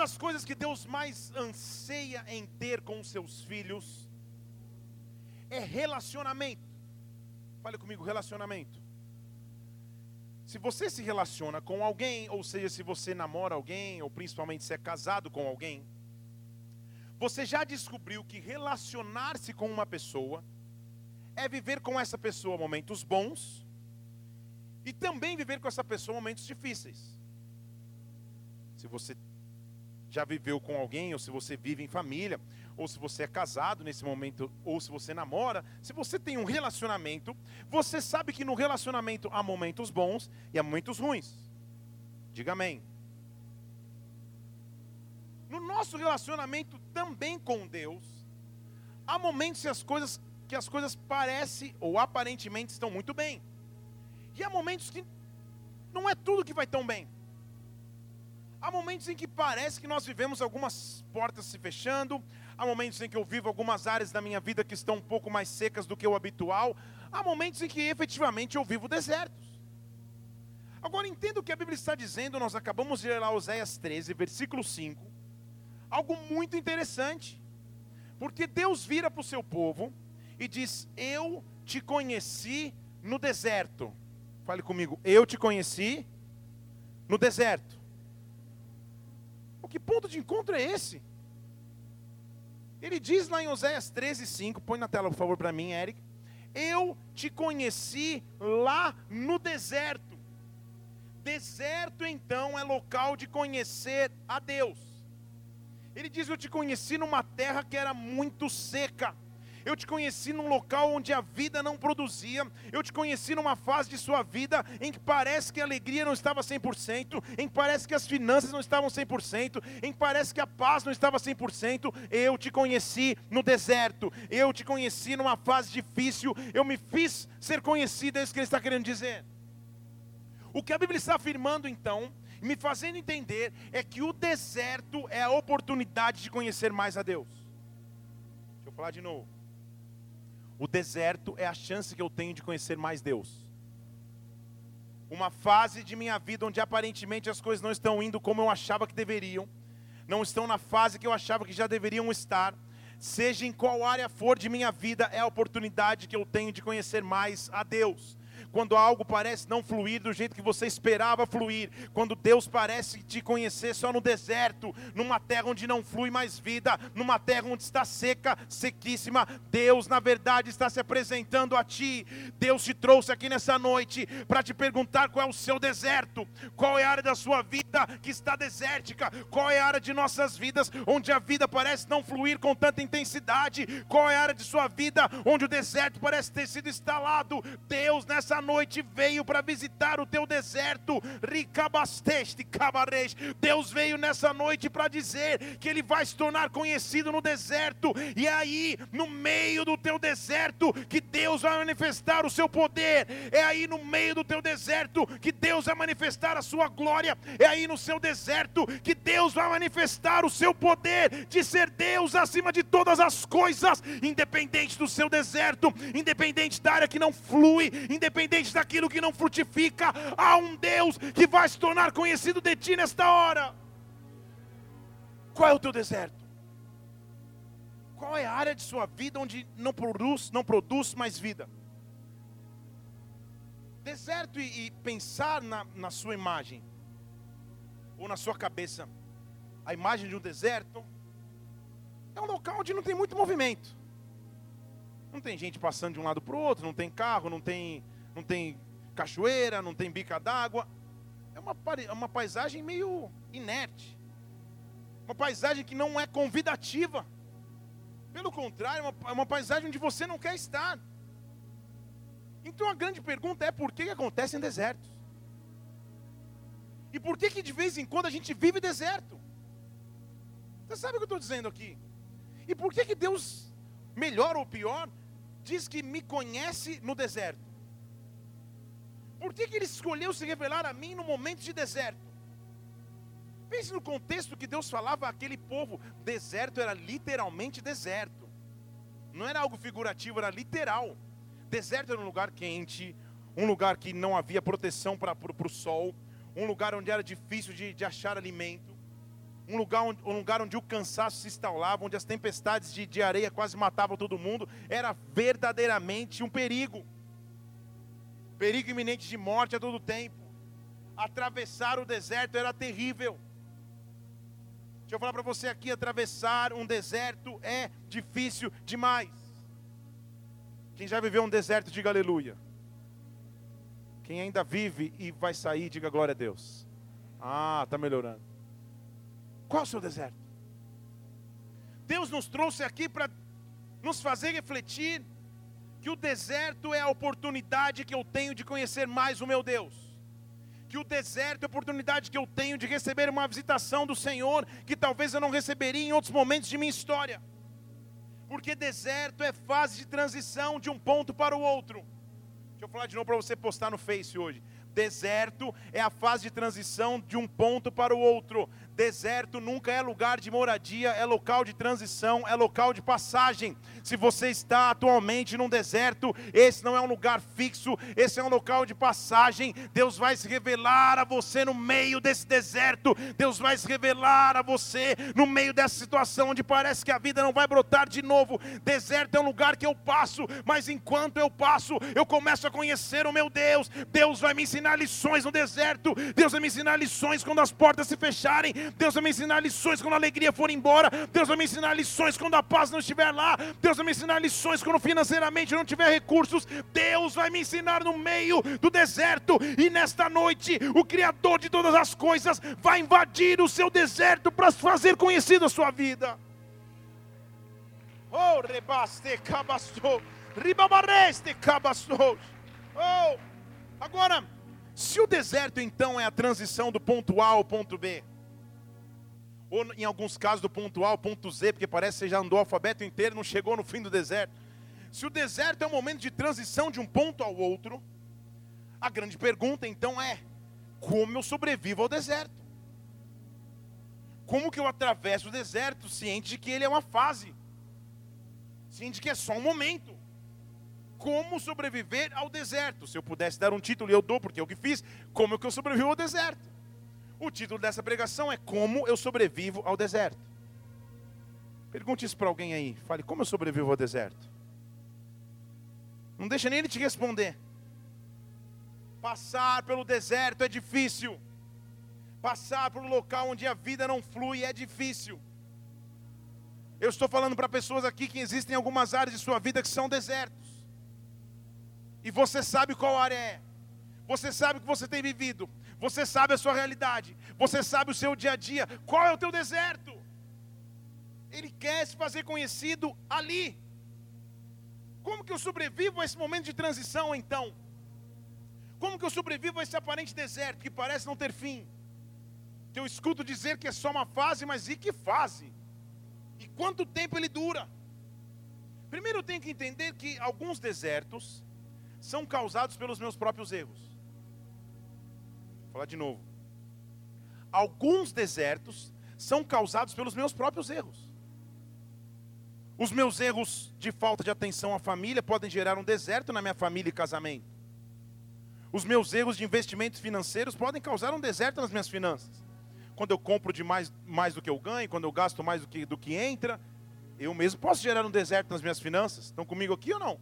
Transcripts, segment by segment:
das coisas que Deus mais anseia em ter com os seus filhos é relacionamento. Fale comigo, relacionamento. Se você se relaciona com alguém, ou seja, se você namora alguém, ou principalmente se é casado com alguém, você já descobriu que relacionar-se com uma pessoa é viver com essa pessoa momentos bons e também viver com essa pessoa momentos difíceis. Se você já viveu com alguém, ou se você vive em família, ou se você é casado nesse momento, ou se você namora, se você tem um relacionamento, você sabe que no relacionamento há momentos bons e há momentos ruins. Diga amém. No nosso relacionamento também com Deus, há momentos que as coisas que as coisas parecem ou aparentemente estão muito bem. E há momentos que não é tudo que vai tão bem. Há momentos em que parece que nós vivemos algumas portas se fechando, há momentos em que eu vivo algumas áreas da minha vida que estão um pouco mais secas do que o habitual, há momentos em que efetivamente eu vivo desertos. Agora entenda o que a Bíblia está dizendo, nós acabamos de ler lá Oséias 13, versículo 5, algo muito interessante, porque Deus vira para o seu povo e diz: Eu te conheci no deserto. Fale comigo, eu te conheci no deserto que ponto de encontro é esse? Ele diz lá em Oséias 13, 5, põe na tela por favor para mim, Eric. Eu te conheci lá no deserto. Deserto então é local de conhecer a Deus. Ele diz: Eu te conheci numa terra que era muito seca eu te conheci num local onde a vida não produzia. Eu te conheci numa fase de sua vida em que parece que a alegria não estava 100%, em que parece que as finanças não estavam 100%, em que parece que a paz não estava 100%. Eu te conheci no deserto. Eu te conheci numa fase difícil. Eu me fiz ser conhecido, é isso que ele está querendo dizer. O que a Bíblia está afirmando então, me fazendo entender, é que o deserto é a oportunidade de conhecer mais a Deus. Deixa eu falar de novo. O deserto é a chance que eu tenho de conhecer mais Deus. Uma fase de minha vida onde aparentemente as coisas não estão indo como eu achava que deveriam, não estão na fase que eu achava que já deveriam estar. Seja em qual área for de minha vida, é a oportunidade que eu tenho de conhecer mais a Deus quando algo parece não fluir do jeito que você esperava fluir, quando Deus parece te conhecer só no deserto, numa terra onde não flui mais vida, numa terra onde está seca, sequíssima, Deus na verdade está se apresentando a ti. Deus te trouxe aqui nessa noite para te perguntar qual é o seu deserto, qual é a área da sua vida que está desértica, qual é a área de nossas vidas onde a vida parece não fluir com tanta intensidade, qual é a área de sua vida onde o deserto parece ter sido instalado. Deus nessa noite veio para visitar o teu deserto. Ricabasteste, cabareis. Deus veio nessa noite para dizer que Ele vai se tornar conhecido no deserto. E é aí, no meio do teu deserto, que Deus vai manifestar o seu poder. É aí no meio do teu deserto que Deus vai manifestar a sua glória. É aí no seu deserto que Deus vai manifestar o seu poder de ser Deus acima de todas as coisas, independente do seu deserto, independente da área que não flui, independente independente daquilo que não frutifica, há um Deus que vai se tornar conhecido de ti nesta hora. Qual é o teu deserto? Qual é a área de sua vida onde não produz, não produz mais vida? Deserto e, e pensar na, na sua imagem, ou na sua cabeça, a imagem de um deserto, é um local onde não tem muito movimento. Não tem gente passando de um lado para o outro, não tem carro, não tem não tem cachoeira, não tem bica d'água. É uma, é uma paisagem meio inerte. Uma paisagem que não é convidativa. Pelo contrário, é uma, é uma paisagem onde você não quer estar. Então a grande pergunta é por que, que acontece em desertos? E por que, que de vez em quando a gente vive deserto? Você sabe o que eu estou dizendo aqui? E por que, que Deus, melhor ou pior, diz que me conhece no deserto? Por que, que ele escolheu se revelar a mim no momento de deserto? Pense no contexto que Deus falava àquele povo: deserto era literalmente deserto, não era algo figurativo, era literal. Deserto era um lugar quente, um lugar que não havia proteção para o sol, um lugar onde era difícil de, de achar alimento, um lugar, onde, um lugar onde o cansaço se instalava, onde as tempestades de, de areia quase matavam todo mundo, era verdadeiramente um perigo. Perigo iminente de morte a todo tempo. Atravessar o deserto era terrível. Deixa eu falar para você aqui: atravessar um deserto é difícil demais. Quem já viveu um deserto, diga aleluia. Quem ainda vive e vai sair, diga glória a Deus. Ah, está melhorando. Qual é o seu deserto? Deus nos trouxe aqui para nos fazer refletir que o deserto é a oportunidade que eu tenho de conhecer mais o meu Deus que o deserto é a oportunidade que eu tenho de receber uma visitação do Senhor que talvez eu não receberia em outros momentos de minha história. Porque deserto é fase de transição de um ponto para o outro. Deixa eu falar de novo para você postar no Face hoje. Deserto é a fase de transição de um ponto para o outro. Deserto nunca é lugar de moradia, é local de transição, é local de passagem. Se você está atualmente num deserto, esse não é um lugar fixo, esse é um local de passagem. Deus vai se revelar a você no meio desse deserto. Deus vai se revelar a você no meio dessa situação onde parece que a vida não vai brotar de novo. Deserto é um lugar que eu passo, mas enquanto eu passo, eu começo a conhecer o meu Deus. Deus vai me ensinar lições no deserto. Deus vai me ensinar lições quando as portas se fecharem. Deus vai me ensinar lições quando a alegria for embora. Deus vai me ensinar lições quando a paz não estiver lá. Deus vai me ensinar lições quando financeiramente não tiver recursos. Deus vai me ensinar no meio do deserto. E nesta noite, o Criador de todas as coisas vai invadir o seu deserto para fazer conhecido a sua vida. Oh, rebaste cabastou, ribabareste cabastou. Oh, agora, se o deserto então é a transição do ponto A ao ponto B, ou em alguns casos do ponto A ao ponto Z, porque parece que você já andou o alfabeto inteiro não chegou no fim do deserto. Se o deserto é um momento de transição de um ponto ao outro, a grande pergunta então é: como eu sobrevivo ao deserto? Como que eu atravesso o deserto ciente de que ele é uma fase? Ciente de que é só um momento? Como sobreviver ao deserto? Se eu pudesse dar um título, eu dou, porque é o que fiz. Como que eu sobrevivo ao deserto? O título dessa pregação é Como eu sobrevivo ao deserto. Pergunte isso para alguém aí. Fale, como eu sobrevivo ao deserto? Não deixa nem ele te responder. Passar pelo deserto é difícil. Passar por um local onde a vida não flui é difícil. Eu estou falando para pessoas aqui que existem algumas áreas de sua vida que são desertos. E você sabe qual área é. Você sabe o que você tem vivido. Você sabe a sua realidade. Você sabe o seu dia a dia. Qual é o teu deserto? Ele quer se fazer conhecido ali. Como que eu sobrevivo a esse momento de transição então? Como que eu sobrevivo a esse aparente deserto que parece não ter fim? Que eu escuto dizer que é só uma fase, mas e que fase? E quanto tempo ele dura? Primeiro eu tenho que entender que alguns desertos são causados pelos meus próprios erros. Vou falar de novo. Alguns desertos são causados pelos meus próprios erros. Os meus erros de falta de atenção à família podem gerar um deserto na minha família e casamento. Os meus erros de investimentos financeiros podem causar um deserto nas minhas finanças. Quando eu compro de mais, mais do que eu ganho, quando eu gasto mais do que, do que entra, eu mesmo posso gerar um deserto nas minhas finanças. Estão comigo aqui ou não?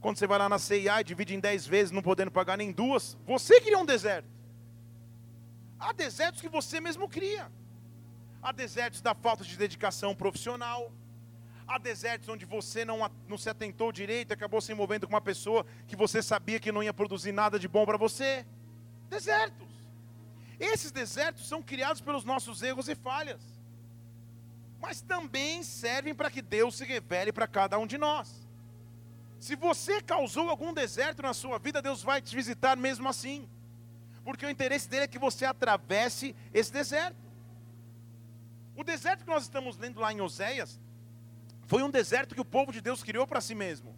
Quando você vai lá na CIA e divide em 10 vezes, não podendo pagar nem duas, você cria um deserto. Há desertos que você mesmo cria. Há desertos da falta de dedicação profissional. Há desertos onde você não, não se atentou direito e acabou se envolvendo com uma pessoa que você sabia que não ia produzir nada de bom para você. Desertos. Esses desertos são criados pelos nossos erros e falhas. Mas também servem para que Deus se revele para cada um de nós. Se você causou algum deserto na sua vida, Deus vai te visitar mesmo assim porque o interesse dele é que você atravesse esse deserto. O deserto que nós estamos lendo lá em Oséias foi um deserto que o povo de Deus criou para si mesmo.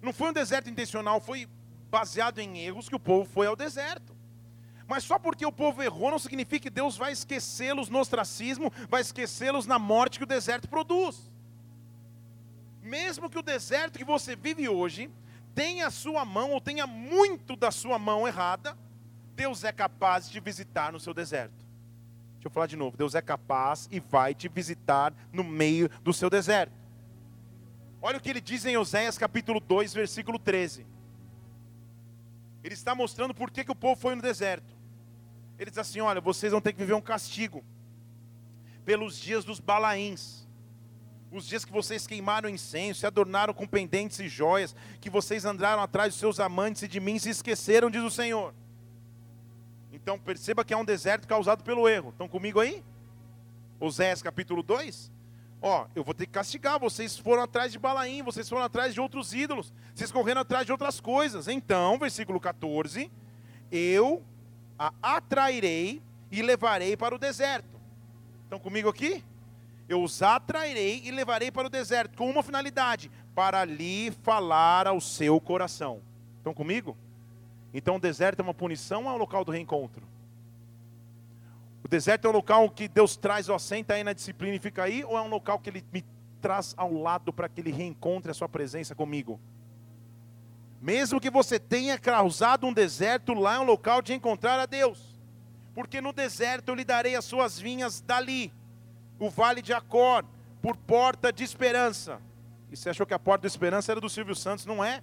Não foi um deserto intencional, foi baseado em erros que o povo foi ao deserto. Mas só porque o povo errou não significa que Deus vai esquecê-los no ostracismo, vai esquecê-los na morte que o deserto produz. Mesmo que o deserto que você vive hoje tenha a sua mão ou tenha muito da sua mão errada, Deus é capaz de visitar no seu deserto. Deixa Deixa eu falar de novo. Deus é capaz e vai te visitar no meio do seu deserto. Olha o que ele diz em Oséias capítulo 2, versículo 13. Ele está mostrando por que, que o povo foi no deserto. Ele diz assim: Olha, vocês vão ter que viver um castigo pelos dias dos balaíns, os dias que vocês queimaram incenso, se adornaram com pendentes e joias, que vocês andaram atrás dos seus amantes e de mim se esqueceram, diz o Senhor. Então perceba que é um deserto causado pelo erro. Estão comigo aí? Oséias capítulo 2. Ó, eu vou ter que castigar. Vocês foram atrás de Balaim, vocês foram atrás de outros ídolos, vocês correram atrás de outras coisas. Então, versículo 14: Eu a atrairei e levarei para o deserto. Estão comigo aqui? Eu os atrairei e levarei para o deserto, com uma finalidade: para lhe falar ao seu coração. Estão comigo? Então o deserto é uma punição ou é o local do reencontro? O deserto é o local que Deus traz, ó, senta aí na disciplina e fica aí, ou é um local que Ele me traz ao lado para que Ele reencontre a sua presença comigo? Mesmo que você tenha causado um deserto, lá é um local de encontrar a Deus. Porque no deserto eu lhe darei as suas vinhas dali, o vale de Acor, por porta de esperança. E você achou que a porta de esperança era do Silvio Santos? Não é?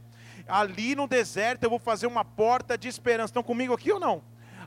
Ali no deserto eu vou fazer uma porta de esperança. Estão comigo aqui ou não?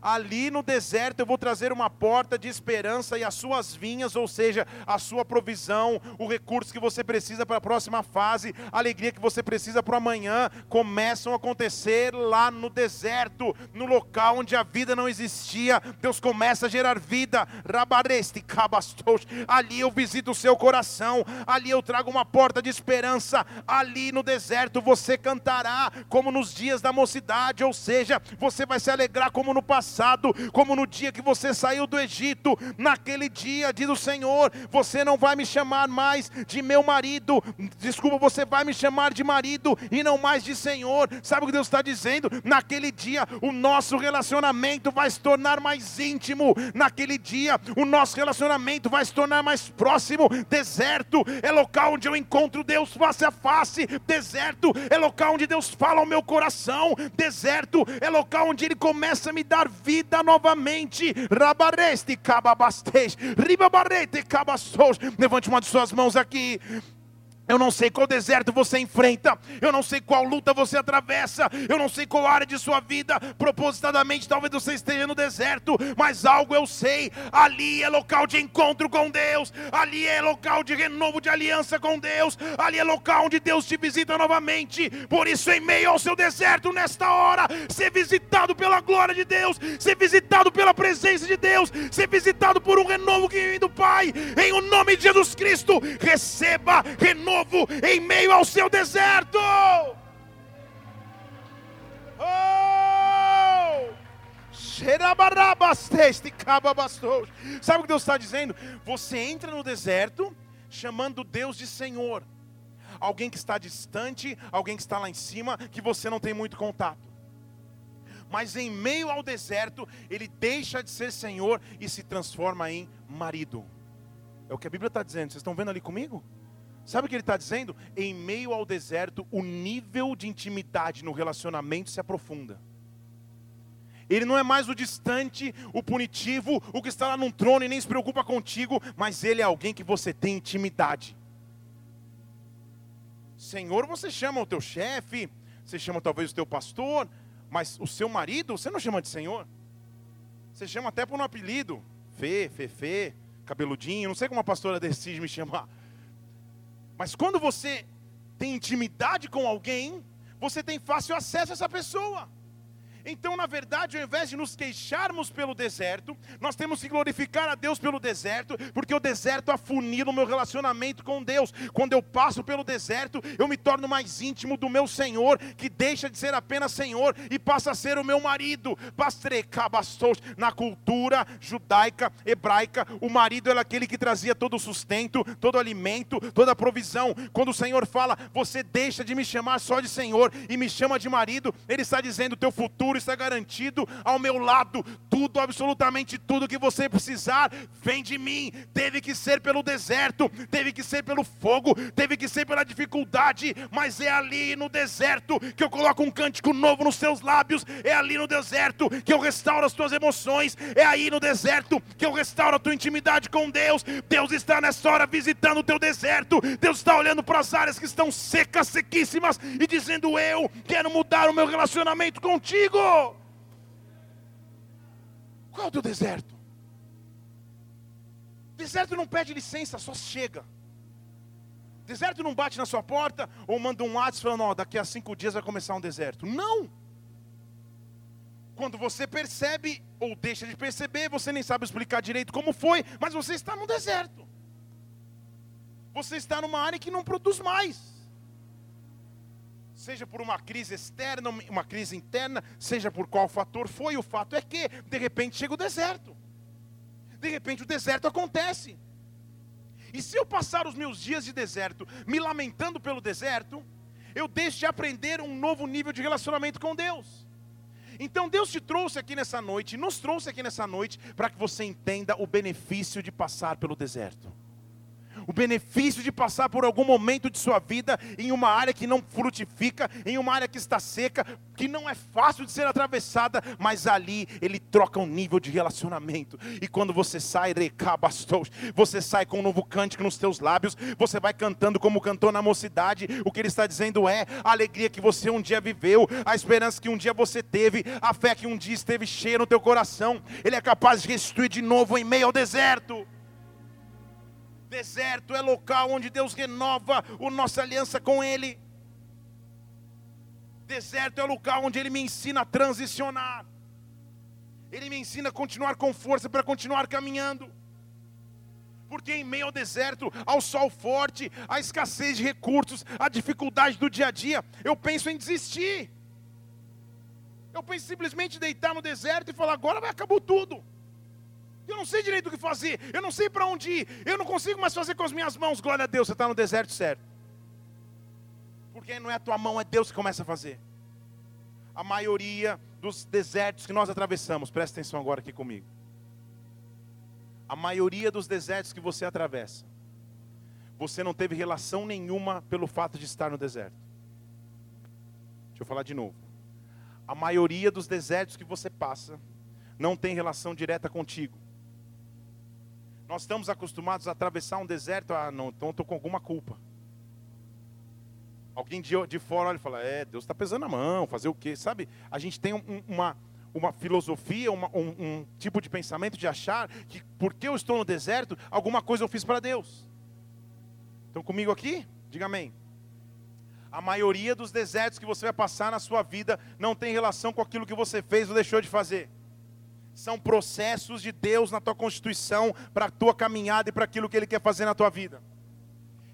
Ali no deserto eu vou trazer uma porta de esperança e as suas vinhas, ou seja, a sua provisão, o recurso que você precisa para a próxima fase, a alegria que você precisa para o amanhã, começam a acontecer lá no deserto, no local onde a vida não existia. Deus começa a gerar vida. Rabareste cabastos. Ali eu visito o seu coração, ali eu trago uma porta de esperança. Ali no deserto você cantará como nos dias da mocidade, ou seja, você vai se alegrar como no passado passado, como no dia que você saiu do Egito. Naquele dia, diz o Senhor: Você não vai me chamar mais de meu marido, desculpa, você vai me chamar de marido e não mais de Senhor. Sabe o que Deus está dizendo? Naquele dia, o nosso relacionamento vai se tornar mais íntimo. Naquele dia, o nosso relacionamento vai se tornar mais próximo. Deserto é local onde eu encontro Deus face a face. Deserto é local onde Deus fala ao meu coração. Deserto é local onde Ele começa a me dar vida novamente. Rabareste cababastes, ribabarete cabastos. Levante uma de suas mãos aqui. Eu não sei qual deserto você enfrenta, eu não sei qual luta você atravessa, eu não sei qual área de sua vida, propositadamente talvez você esteja no deserto, mas algo eu sei: ali é local de encontro com Deus, ali é local de renovo de aliança com Deus, ali é local onde Deus te visita novamente. Por isso, em meio ao seu deserto, nesta hora, ser visitado pela glória de Deus, ser visitado pela presença de Deus, ser visitado por um renovo que vem do Pai, em o nome de Jesus Cristo, receba renovo ao seu deserto. Oh! Sabe o que Deus está dizendo? Você entra no deserto chamando Deus de Senhor. Alguém que está distante, alguém que está lá em cima, que você não tem muito contato. Mas em meio ao deserto, ele deixa de ser Senhor e se transforma em marido. É o que a Bíblia está dizendo. Vocês estão vendo ali comigo? Sabe o que ele está dizendo? Em meio ao deserto, o nível de intimidade no relacionamento se aprofunda. Ele não é mais o distante, o punitivo, o que está lá num trono e nem se preocupa contigo, mas ele é alguém que você tem intimidade. Senhor, você chama o teu chefe, você chama talvez o teu pastor, mas o seu marido, você não chama de Senhor. Você chama até por um apelido, Fê, Fefê, cabeludinho, não sei como a pastora decide me chamar. Mas quando você tem intimidade com alguém, você tem fácil acesso a essa pessoa. Então, na verdade, ao invés de nos queixarmos pelo deserto, nós temos que glorificar a Deus pelo deserto, porque o deserto afunila o meu relacionamento com Deus. Quando eu passo pelo deserto, eu me torno mais íntimo do meu Senhor, que deixa de ser apenas Senhor e passa a ser o meu marido. Na cultura judaica, hebraica, o marido era aquele que trazia todo o sustento, todo o alimento, toda a provisão. Quando o Senhor fala, você deixa de me chamar só de Senhor e me chama de marido, Ele está dizendo: teu futuro futuro está garantido ao meu lado. Tudo, absolutamente tudo que você precisar, vem de mim. Teve que ser pelo deserto, teve que ser pelo fogo, teve que ser pela dificuldade, mas é ali no deserto que eu coloco um cântico novo nos seus lábios, é ali no deserto que eu restauro as tuas emoções, é aí no deserto que eu restauro a tua intimidade com Deus. Deus está nessa hora visitando o teu deserto, Deus está olhando para as áreas que estão secas, sequíssimas, e dizendo: Eu quero mudar o meu relacionamento contigo. Qual é o teu deserto? Deserto não pede licença, só chega. Deserto não bate na sua porta ou manda um WhatsApp falando, daqui a cinco dias vai começar um deserto. Não! Quando você percebe ou deixa de perceber, você nem sabe explicar direito como foi, mas você está no deserto. Você está numa área que não produz mais. Seja por uma crise externa, uma crise interna, seja por qual fator foi, o fato é que, de repente, chega o deserto. De repente, o deserto acontece. E se eu passar os meus dias de deserto me lamentando pelo deserto, eu deixo de aprender um novo nível de relacionamento com Deus. Então Deus te trouxe aqui nessa noite, nos trouxe aqui nessa noite, para que você entenda o benefício de passar pelo deserto o benefício de passar por algum momento de sua vida em uma área que não frutifica, em uma área que está seca, que não é fácil de ser atravessada, mas ali ele troca um nível de relacionamento. E quando você sai, recabastou, você sai com um novo cântico nos teus lábios, você vai cantando como cantou na mocidade. O que ele está dizendo é a alegria que você um dia viveu, a esperança que um dia você teve, a fé que um dia esteve cheia no teu coração. Ele é capaz de restituir de novo em meio ao deserto. Deserto é local onde Deus renova a nossa aliança com Ele. Deserto é local onde Ele me ensina a transicionar. Ele me ensina a continuar com força para continuar caminhando. Porque em meio ao deserto, ao sol forte, à escassez de recursos, à dificuldade do dia a dia, eu penso em desistir. Eu penso simplesmente deitar no deserto e falar: agora vai acabou tudo. Eu não sei direito o que fazer, eu não sei para onde ir, eu não consigo mais fazer com as minhas mãos. Glória a Deus, você está no deserto certo. Porque não é a tua mão, é Deus que começa a fazer. A maioria dos desertos que nós atravessamos, presta atenção agora aqui comigo. A maioria dos desertos que você atravessa, você não teve relação nenhuma pelo fato de estar no deserto. Deixa eu falar de novo. A maioria dos desertos que você passa não tem relação direta contigo. Nós estamos acostumados a atravessar um deserto, ah, não, então estou com alguma culpa. Alguém de, de fora olha e fala, é, Deus está pesando a mão, fazer o quê? Sabe, a gente tem um, uma, uma filosofia, uma, um, um, tipo de pensamento de achar que porque eu estou no deserto, alguma coisa eu fiz para Deus. Estão comigo aqui? Diga amém. A maioria dos desertos que você vai passar na sua vida não tem relação com aquilo que você fez ou deixou de fazer são processos de Deus na tua constituição, para a tua caminhada e para aquilo que Ele quer fazer na tua vida.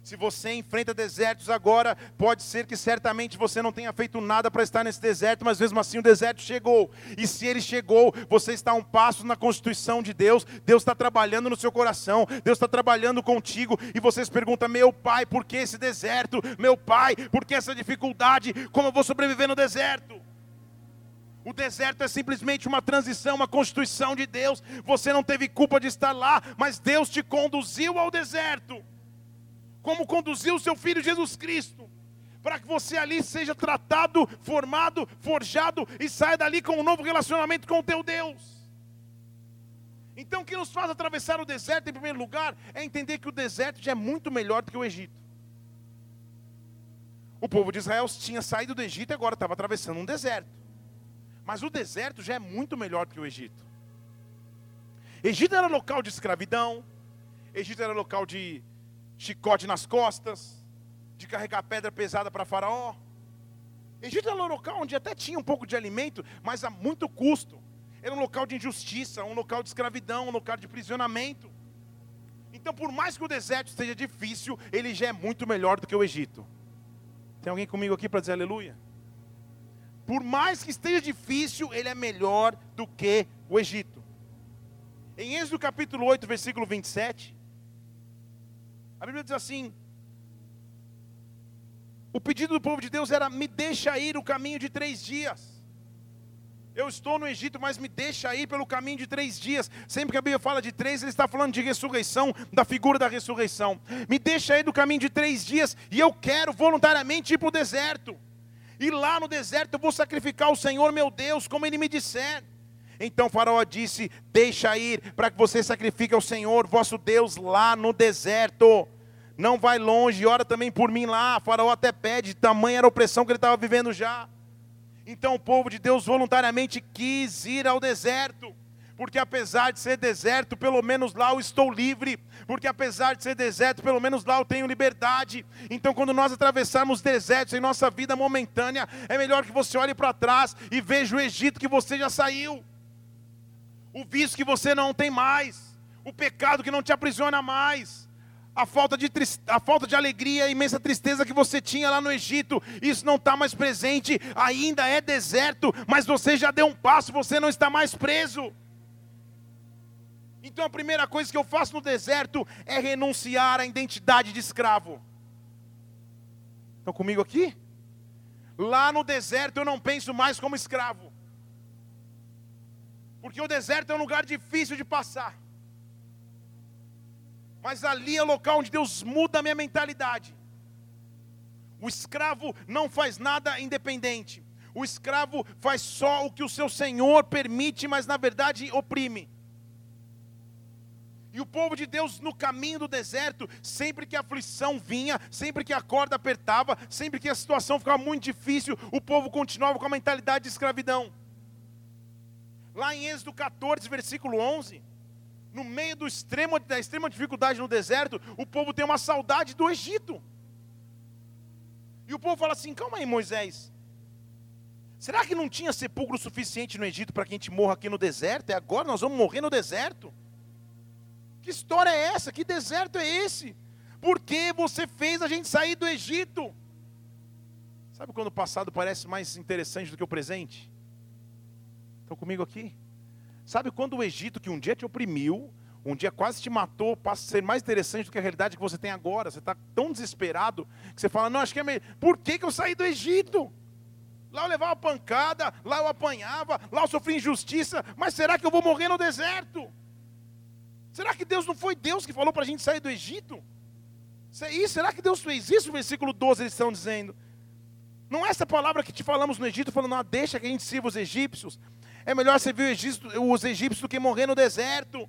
Se você enfrenta desertos agora, pode ser que certamente você não tenha feito nada para estar nesse deserto, mas mesmo assim o deserto chegou. E se ele chegou, você está um passo na constituição de Deus, Deus está trabalhando no seu coração, Deus está trabalhando contigo, e você se pergunta: meu pai, por que esse deserto? Meu pai, por que essa dificuldade? Como eu vou sobreviver no deserto? O deserto é simplesmente uma transição, uma constituição de Deus. Você não teve culpa de estar lá, mas Deus te conduziu ao deserto. Como conduziu o seu filho Jesus Cristo, para que você ali seja tratado, formado, forjado e saia dali com um novo relacionamento com o teu Deus. Então, o que nos faz atravessar o deserto, em primeiro lugar, é entender que o deserto já é muito melhor do que o Egito. O povo de Israel tinha saído do Egito e agora estava atravessando um deserto. Mas o deserto já é muito melhor do que o Egito. Egito era local de escravidão, Egito era local de chicote nas costas, de carregar pedra pesada para Faraó. Egito era um local onde até tinha um pouco de alimento, mas a muito custo. Era um local de injustiça, um local de escravidão, um local de prisionamento. Então, por mais que o deserto esteja difícil, ele já é muito melhor do que o Egito. Tem alguém comigo aqui para dizer aleluia? Por mais que esteja difícil, ele é melhor do que o Egito. Em Êxodo capítulo 8, versículo 27, a Bíblia diz assim: O pedido do povo de Deus era: me deixa ir o caminho de três dias. Eu estou no Egito, mas me deixa ir pelo caminho de três dias. Sempre que a Bíblia fala de três, ele está falando de ressurreição, da figura da ressurreição. Me deixa ir do caminho de três dias e eu quero voluntariamente ir para o deserto. E lá no deserto eu vou sacrificar o Senhor meu Deus, como ele me disser. Então faraó disse: Deixa ir, para que você sacrifique ao Senhor, vosso Deus, lá no deserto. Não vai longe, ora também por mim lá. Faraó até pede, tamanha era a opressão que ele estava vivendo já. Então o povo de Deus voluntariamente quis ir ao deserto porque apesar de ser deserto, pelo menos lá eu estou livre, porque apesar de ser deserto, pelo menos lá eu tenho liberdade. Então, quando nós atravessarmos desertos em nossa vida momentânea, é melhor que você olhe para trás e veja o Egito que você já saiu, o vício que você não tem mais, o pecado que não te aprisiona mais. A falta, de a falta de alegria, a imensa tristeza que você tinha lá no Egito, isso não está mais presente, ainda é deserto, mas você já deu um passo, você não está mais preso. Então a primeira coisa que eu faço no deserto é renunciar à identidade de escravo. Estão comigo aqui? Lá no deserto eu não penso mais como escravo. Porque o deserto é um lugar difícil de passar. Mas ali é o local onde Deus muda a minha mentalidade. O escravo não faz nada independente. O escravo faz só o que o seu senhor permite, mas na verdade oprime. E o povo de Deus no caminho do deserto, sempre que a aflição vinha, sempre que a corda apertava, sempre que a situação ficava muito difícil, o povo continuava com a mentalidade de escravidão. Lá em Êxodo 14, versículo 11, no meio do extremo, da extrema dificuldade no deserto, o povo tem uma saudade do Egito. E o povo fala assim: calma aí, Moisés. Será que não tinha sepulcro suficiente no Egito para que a gente morra aqui no deserto? É agora nós vamos morrer no deserto? Que história é essa? Que deserto é esse? Por que você fez a gente sair do Egito? Sabe quando o passado parece mais interessante do que o presente? Estão comigo aqui? Sabe quando o Egito, que um dia te oprimiu, um dia quase te matou, passa a ser mais interessante do que a realidade que você tem agora? Você está tão desesperado que você fala: Não, acho que é melhor. Por que, que eu saí do Egito? Lá eu levava pancada, lá eu apanhava, lá eu sofri injustiça, mas será que eu vou morrer no deserto? Será que Deus não foi Deus que falou para a gente sair do Egito? Será que Deus fez isso? No versículo 12 eles estão dizendo. Não é essa palavra que te falamos no Egito, falando, não, deixa que a gente sirva os egípcios. É melhor servir os egípcios do que morrer no deserto.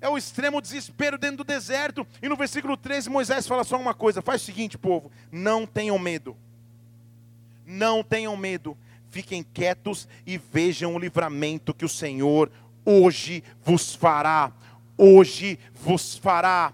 É o extremo desespero dentro do deserto. E no versículo 13, Moisés fala só uma coisa: faz o seguinte, povo, não tenham medo. Não tenham medo. Fiquem quietos e vejam o livramento que o Senhor hoje vos fará. Hoje vos fará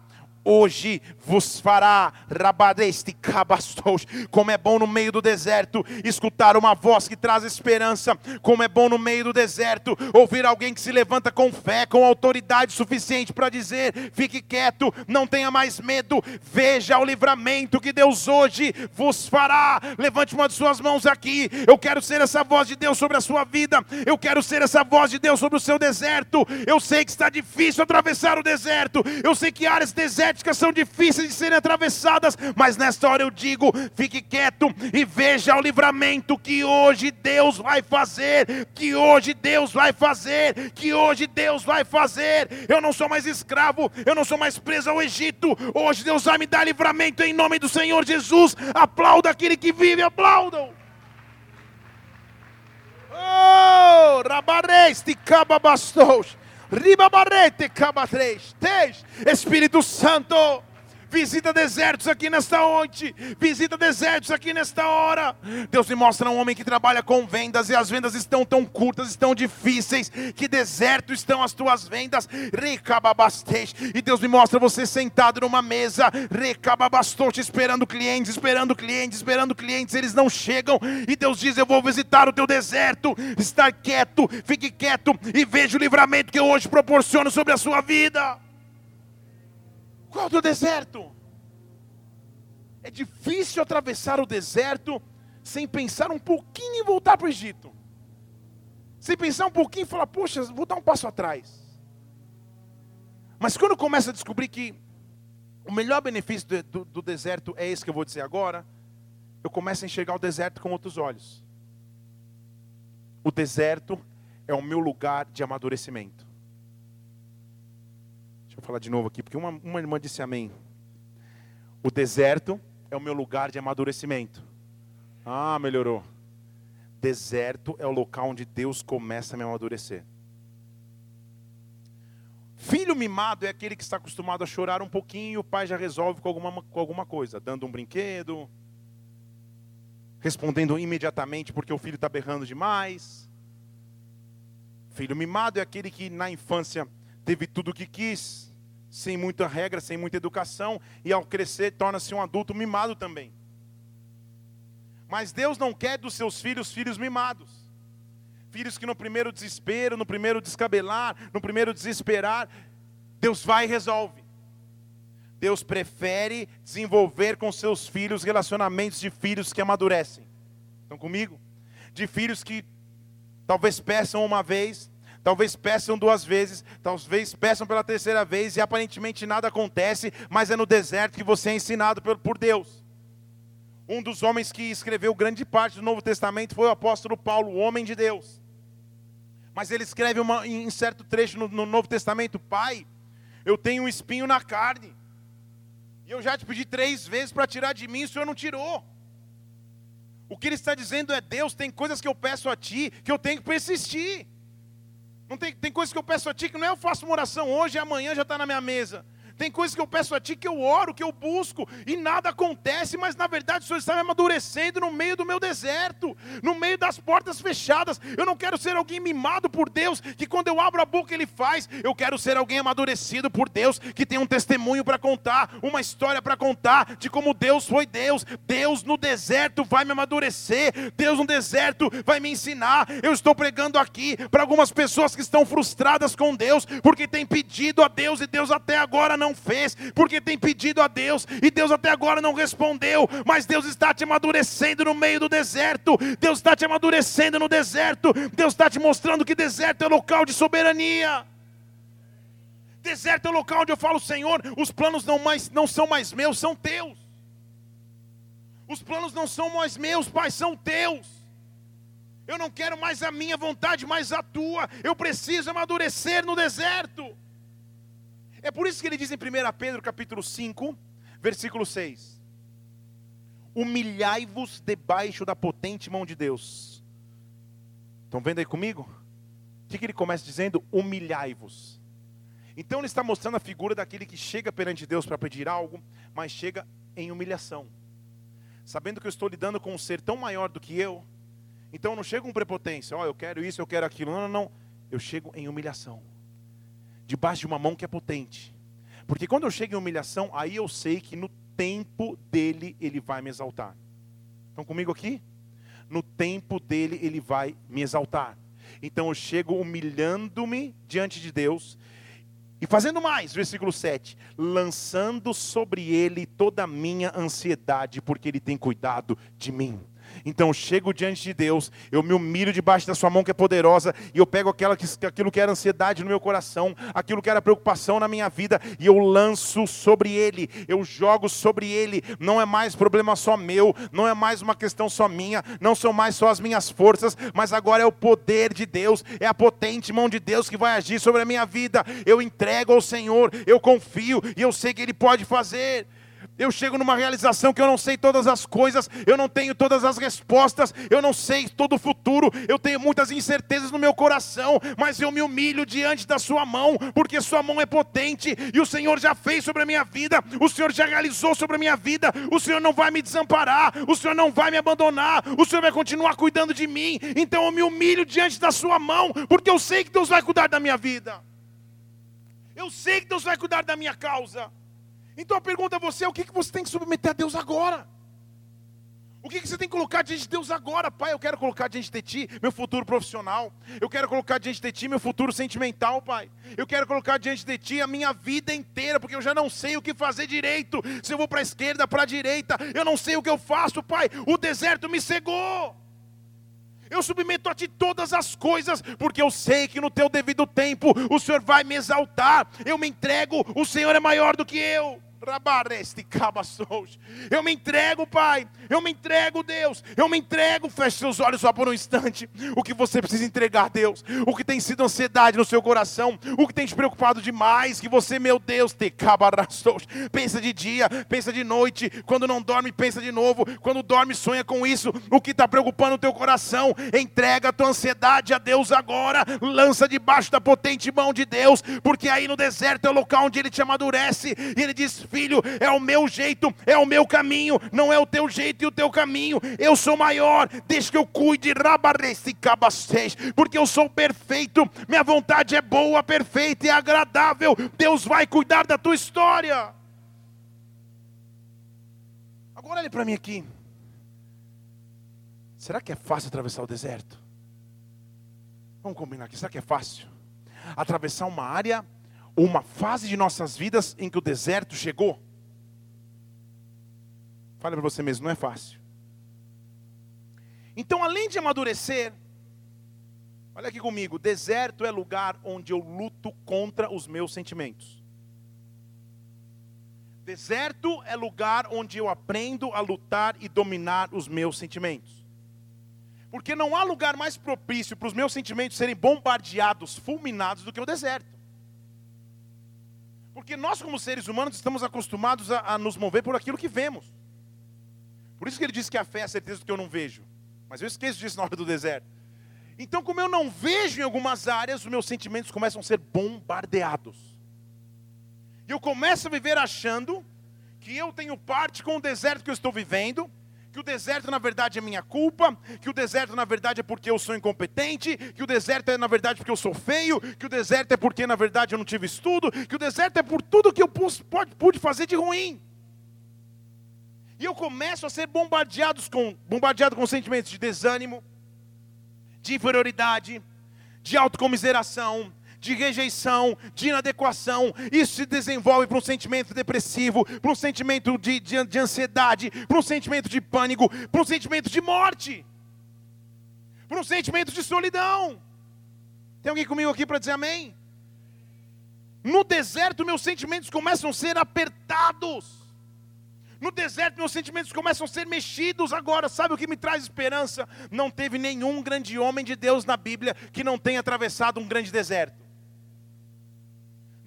hoje vos fará rabadeste cabastos. Como é bom no meio do deserto escutar uma voz que traz esperança. Como é bom no meio do deserto ouvir alguém que se levanta com fé, com autoridade suficiente para dizer: fique quieto, não tenha mais medo. Veja o livramento que Deus hoje vos fará. Levante uma de suas mãos aqui. Eu quero ser essa voz de Deus sobre a sua vida. Eu quero ser essa voz de Deus sobre o seu deserto. Eu sei que está difícil atravessar o deserto. Eu sei que áreas desertas são difíceis de serem atravessadas, mas nesta hora eu digo: fique quieto e veja o livramento que hoje Deus vai fazer, que hoje Deus vai fazer, que hoje Deus vai fazer. Eu não sou mais escravo, eu não sou mais preso ao Egito. Hoje Deus vai me dar livramento em nome do Senhor Jesus. Aplauda aquele que vive, aplaudam. Oh, rabareste cababastos. Ribabarete cabatrês. Espírito Santo. Visita desertos aqui nesta noite. Visita desertos aqui nesta hora. Deus me mostra um homem que trabalha com vendas e as vendas estão tão curtas, estão difíceis. Que deserto estão as tuas vendas. E Deus me mostra você sentado numa mesa. Esperando clientes, esperando clientes, esperando clientes. Eles não chegam. E Deus diz: Eu vou visitar o teu deserto. Estar quieto, fique quieto e veja o livramento que eu hoje proporciono sobre a sua vida. Qual é o teu deserto? É difícil atravessar o deserto sem pensar um pouquinho em voltar para o Egito. Sem pensar um pouquinho e falar, poxa, vou dar um passo atrás. Mas quando começa a descobrir que o melhor benefício do, do, do, deserto é esse que eu vou dizer agora, eu começo a enxergar o deserto com outros olhos. o deserto é o meu lugar de amadurecimento. Falar de novo aqui, porque uma, uma irmã disse amém. O deserto é o meu lugar de amadurecimento. Ah, melhorou. Deserto é o local onde Deus começa a me amadurecer. Filho mimado é aquele que está acostumado a chorar um pouquinho e o pai já resolve com alguma, com alguma coisa, dando um brinquedo, respondendo imediatamente porque o filho está berrando demais. Filho mimado é aquele que na infância teve tudo o que quis, sem muita regra, sem muita educação, e ao crescer torna-se um adulto mimado também. Mas Deus não quer dos seus filhos filhos mimados. Filhos que no primeiro desespero, no primeiro descabelar, no primeiro desesperar, Deus vai e resolve. Deus prefere desenvolver com seus filhos relacionamentos de filhos que amadurecem. Estão comigo? De filhos que talvez peçam uma vez, talvez peçam duas vezes, talvez peçam pela terceira vez e aparentemente nada acontece, mas é no deserto que você é ensinado por Deus. Um dos homens que escreveu grande parte do Novo Testamento foi o apóstolo Paulo, o homem de Deus. Mas ele escreve uma, em certo trecho no, no Novo Testamento: Pai, eu tenho um espinho na carne, e eu já te pedi três vezes para tirar de mim, e o Senhor não tirou. O que ele está dizendo é: Deus, tem coisas que eu peço a Ti que eu tenho que persistir. Não tem, tem coisas que eu peço a Ti que não é eu faço uma oração hoje e amanhã já está na minha mesa. Tem coisas que eu peço a Ti que eu oro, que eu busco, e nada acontece, mas na verdade o Senhor está me amadurecendo no meio do meu deserto, no meio das portas fechadas. Eu não quero ser alguém mimado por Deus, que quando eu abro a boca Ele faz. Eu quero ser alguém amadurecido por Deus, que tem um testemunho para contar, uma história para contar de como Deus foi Deus. Deus no deserto vai me amadurecer, Deus no deserto vai me ensinar. Eu estou pregando aqui para algumas pessoas que estão frustradas com Deus, porque têm pedido a Deus e Deus até agora não não fez, porque tem pedido a Deus e Deus até agora não respondeu, mas Deus está te amadurecendo no meio do deserto, Deus está te amadurecendo no deserto, Deus está te mostrando que deserto é local de soberania. Deserto é o local onde eu falo, Senhor, os planos não, mais, não são mais meus, são teus. Os planos não são mais meus, Pai, são teus. Eu não quero mais a minha vontade, mas a tua. Eu preciso amadurecer no deserto. É por isso que ele diz em 1 Pedro capítulo 5, versículo 6. Humilhai-vos debaixo da potente mão de Deus. Estão vendo aí comigo? O que, que ele começa dizendo? Humilhai-vos. Então ele está mostrando a figura daquele que chega perante Deus para pedir algo, mas chega em humilhação. Sabendo que eu estou lidando com um ser tão maior do que eu, então eu não chego com prepotência, ó, oh, eu quero isso, eu quero aquilo. Não, não, não. Eu chego em humilhação debaixo de uma mão que é potente. Porque quando eu chego em humilhação, aí eu sei que no tempo dele ele vai me exaltar. Estão comigo aqui? No tempo dele ele vai me exaltar. Então eu chego humilhando-me diante de Deus e fazendo mais, versículo 7, lançando sobre ele toda a minha ansiedade, porque ele tem cuidado de mim. Então eu chego diante de Deus, eu me humilho debaixo da sua mão que é poderosa, e eu pego aquela que, aquilo que era ansiedade no meu coração, aquilo que era preocupação na minha vida, e eu lanço sobre Ele, eu jogo sobre Ele. Não é mais problema só meu, não é mais uma questão só minha, não são mais só as minhas forças, mas agora é o poder de Deus, é a potente mão de Deus que vai agir sobre a minha vida. Eu entrego ao Senhor, eu confio e eu sei que Ele pode fazer eu chego numa realização que eu não sei todas as coisas, eu não tenho todas as respostas, eu não sei todo o futuro, eu tenho muitas incertezas no meu coração, mas eu me humilho diante da Sua mão, porque Sua mão é potente e o Senhor já fez sobre a minha vida, o Senhor já realizou sobre a minha vida, o Senhor não vai me desamparar, o Senhor não vai me abandonar, o Senhor vai continuar cuidando de mim, então eu me humilho diante da Sua mão, porque eu sei que Deus vai cuidar da minha vida, eu sei que Deus vai cuidar da minha causa. Então a pergunta a você é: o que, que você tem que submeter a Deus agora? O que, que você tem que colocar diante de Deus agora, Pai? Eu quero colocar diante de Ti meu futuro profissional. Eu quero colocar diante de Ti meu futuro sentimental, Pai. Eu quero colocar diante de Ti a minha vida inteira, porque eu já não sei o que fazer direito. Se eu vou para a esquerda, para a direita, eu não sei o que eu faço, Pai. O deserto me cegou. Eu submeto a Ti todas as coisas, porque eu sei que no Teu devido tempo o Senhor vai me exaltar. Eu me entrego, o Senhor é maior do que eu. Eu me entrego, Pai. Eu me entrego, Deus. Eu me entrego. Feche seus olhos só por um instante. O que você precisa entregar, Deus. O que tem sido ansiedade no seu coração. O que tem te preocupado demais. Que você, meu Deus, te Pensa de dia, pensa de noite. Quando não dorme, pensa de novo. Quando dorme, sonha com isso. O que está preocupando o teu coração. Entrega a tua ansiedade a Deus agora. Lança debaixo da potente mão de Deus. Porque aí no deserto é o local onde Ele te amadurece. E Ele diz: Filho, é o meu jeito, é o meu caminho. Não é o teu jeito e o teu caminho. Eu sou maior. Deixa que eu cuide. Porque eu sou perfeito. Minha vontade é boa, perfeita e agradável. Deus vai cuidar da tua história. Agora olhe para mim aqui. Será que é fácil atravessar o deserto? Vamos combinar aqui. Será que é fácil? Atravessar uma área uma fase de nossas vidas em que o deserto chegou? Fale para você mesmo, não é fácil. Então, além de amadurecer, olha aqui comigo: deserto é lugar onde eu luto contra os meus sentimentos. Deserto é lugar onde eu aprendo a lutar e dominar os meus sentimentos. Porque não há lugar mais propício para os meus sentimentos serem bombardeados, fulminados, do que o deserto. Porque nós, como seres humanos, estamos acostumados a, a nos mover por aquilo que vemos. Por isso que ele diz que a fé é a certeza do que eu não vejo. Mas eu esqueço disso na hora do deserto. Então, como eu não vejo em algumas áreas, os meus sentimentos começam a ser bombardeados. E eu começo a viver achando que eu tenho parte com o deserto que eu estou vivendo, que o deserto na verdade é minha culpa, que o deserto na verdade é porque eu sou incompetente, que o deserto é na verdade porque eu sou feio, que o deserto é porque na verdade eu não tive estudo, que o deserto é por tudo que eu pude fazer de ruim. E eu começo a ser bombardeado com, bombardeado com sentimentos de desânimo, de inferioridade, de autocomiseração, de rejeição, de inadequação. Isso se desenvolve para um sentimento depressivo, para um sentimento de, de, de ansiedade, para um sentimento de pânico, para um sentimento de morte, para um sentimento de solidão. Tem alguém comigo aqui para dizer amém? No deserto, meus sentimentos começam a ser apertados. No deserto, meus sentimentos começam a ser mexidos agora. Sabe o que me traz esperança? Não teve nenhum grande homem de Deus na Bíblia que não tenha atravessado um grande deserto.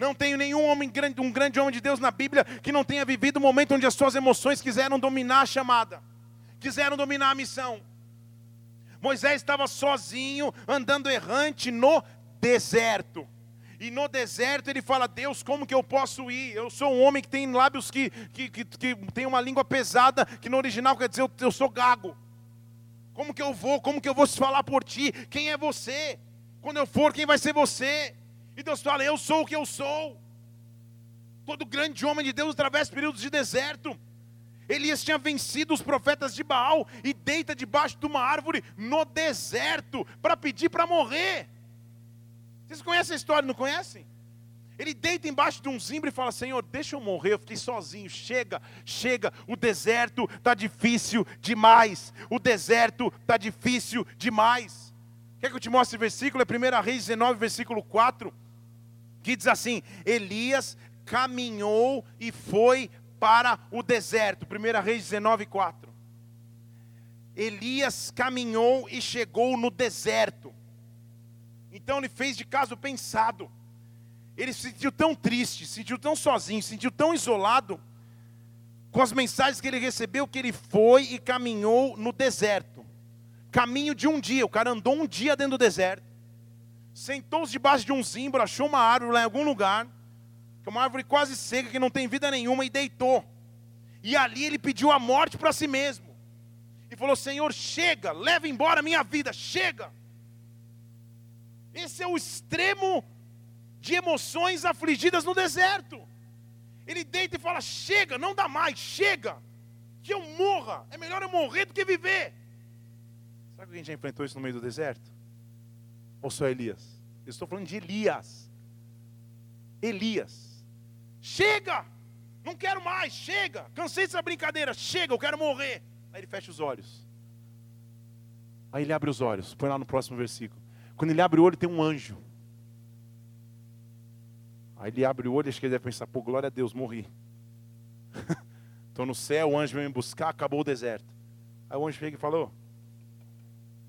Não tenho nenhum homem grande, um grande homem de Deus na Bíblia que não tenha vivido um momento onde as suas emoções quiseram dominar a chamada, quiseram dominar a missão. Moisés estava sozinho, andando errante no deserto. E no deserto ele fala: Deus, como que eu posso ir? Eu sou um homem que tem lábios que, que, que, que tem uma língua pesada, que no original quer dizer eu, eu sou gago. Como que eu vou? Como que eu vou se falar por ti? Quem é você? Quando eu for, quem vai ser você? E Deus fala: Eu sou o que eu sou. Todo grande homem de Deus atravessa períodos de deserto. Elias tinha vencido os profetas de Baal e deita debaixo de uma árvore no deserto para pedir para morrer. Vocês conhecem a história, não conhecem? Ele deita embaixo de um zimbro e fala: Senhor, deixa eu morrer, eu fiquei sozinho. Chega, chega, o deserto está difícil demais. O deserto está difícil demais. Quer que eu te mostre o versículo? É 1 Reis 19, versículo 4, que diz assim: Elias caminhou e foi para o deserto. 1 Reis 19, 4. Elias caminhou e chegou no deserto. Então ele fez de caso pensado. Ele se sentiu tão triste, se sentiu tão sozinho, se sentiu tão isolado com as mensagens que ele recebeu que ele foi e caminhou no deserto. Caminho de um dia, o cara andou um dia dentro do deserto. Sentou-se debaixo de um zimbro, achou uma árvore lá em algum lugar, que é uma árvore quase seca que não tem vida nenhuma e deitou. E ali ele pediu a morte para si mesmo. E falou: "Senhor, chega, leva embora a minha vida, chega". Esse é o extremo de emoções afligidas no deserto. Ele deita e fala: chega, não dá mais, chega, que eu morra. É melhor eu morrer do que viver. Sabe que alguém já enfrentou isso no meio do deserto? Ou só Elias? Eu estou falando de Elias. Elias. Chega! Não quero mais, chega! Cansei dessa brincadeira, chega, eu quero morrer. Aí ele fecha os olhos. Aí ele abre os olhos, põe lá no próximo versículo. Quando ele abre o olho, tem um anjo. Aí ele abre o olho, acho que ele deve pensar, pô, glória a Deus, morri. Estou no céu, o anjo veio me buscar, acabou o deserto. Aí o anjo chega e falou: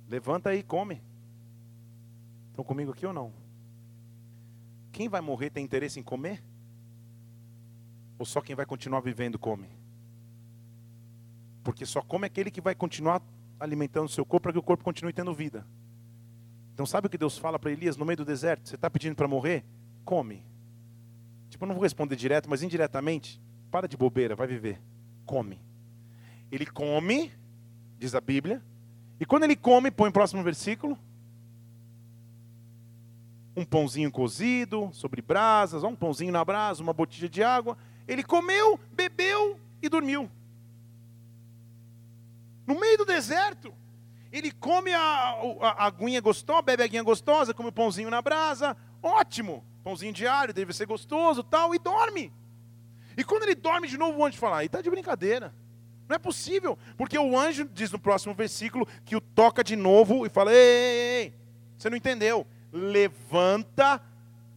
Levanta aí, come. Estão comigo aqui ou não? Quem vai morrer tem interesse em comer? Ou só quem vai continuar vivendo come? Porque só come aquele que vai continuar alimentando o seu corpo para que o corpo continue tendo vida. Então sabe o que Deus fala para Elias no meio do deserto? Você está pedindo para morrer? Come. Tipo, eu não vou responder direto, mas indiretamente, para de bobeira, vai viver. Come. Ele come, diz a Bíblia, e quando ele come, põe o próximo versículo, um pãozinho cozido sobre brasas, um pãozinho na brasa, uma botija de água. Ele comeu, bebeu e dormiu. No meio do deserto, ele come a, a, a aguinha gostosa, bebe a aguinha gostosa, come o pãozinho na brasa, ótimo, pãozinho diário, deve ser gostoso tal, e dorme. E quando ele dorme de novo, o anjo fala, está de brincadeira. Não é possível, porque o anjo diz no próximo versículo que o toca de novo e fala: ei, ei, ei, você não entendeu levanta,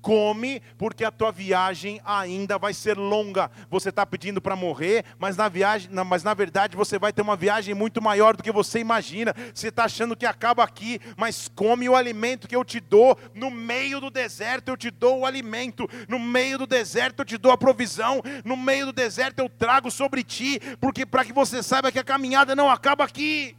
come, porque a tua viagem ainda vai ser longa. Você está pedindo para morrer, mas na viagem, mas na verdade você vai ter uma viagem muito maior do que você imagina. Você está achando que acaba aqui, mas come o alimento que eu te dou no meio do deserto. Eu te dou o alimento no meio do deserto. Eu te dou a provisão no meio do deserto. Eu trago sobre ti, porque para que você saiba que a caminhada não acaba aqui.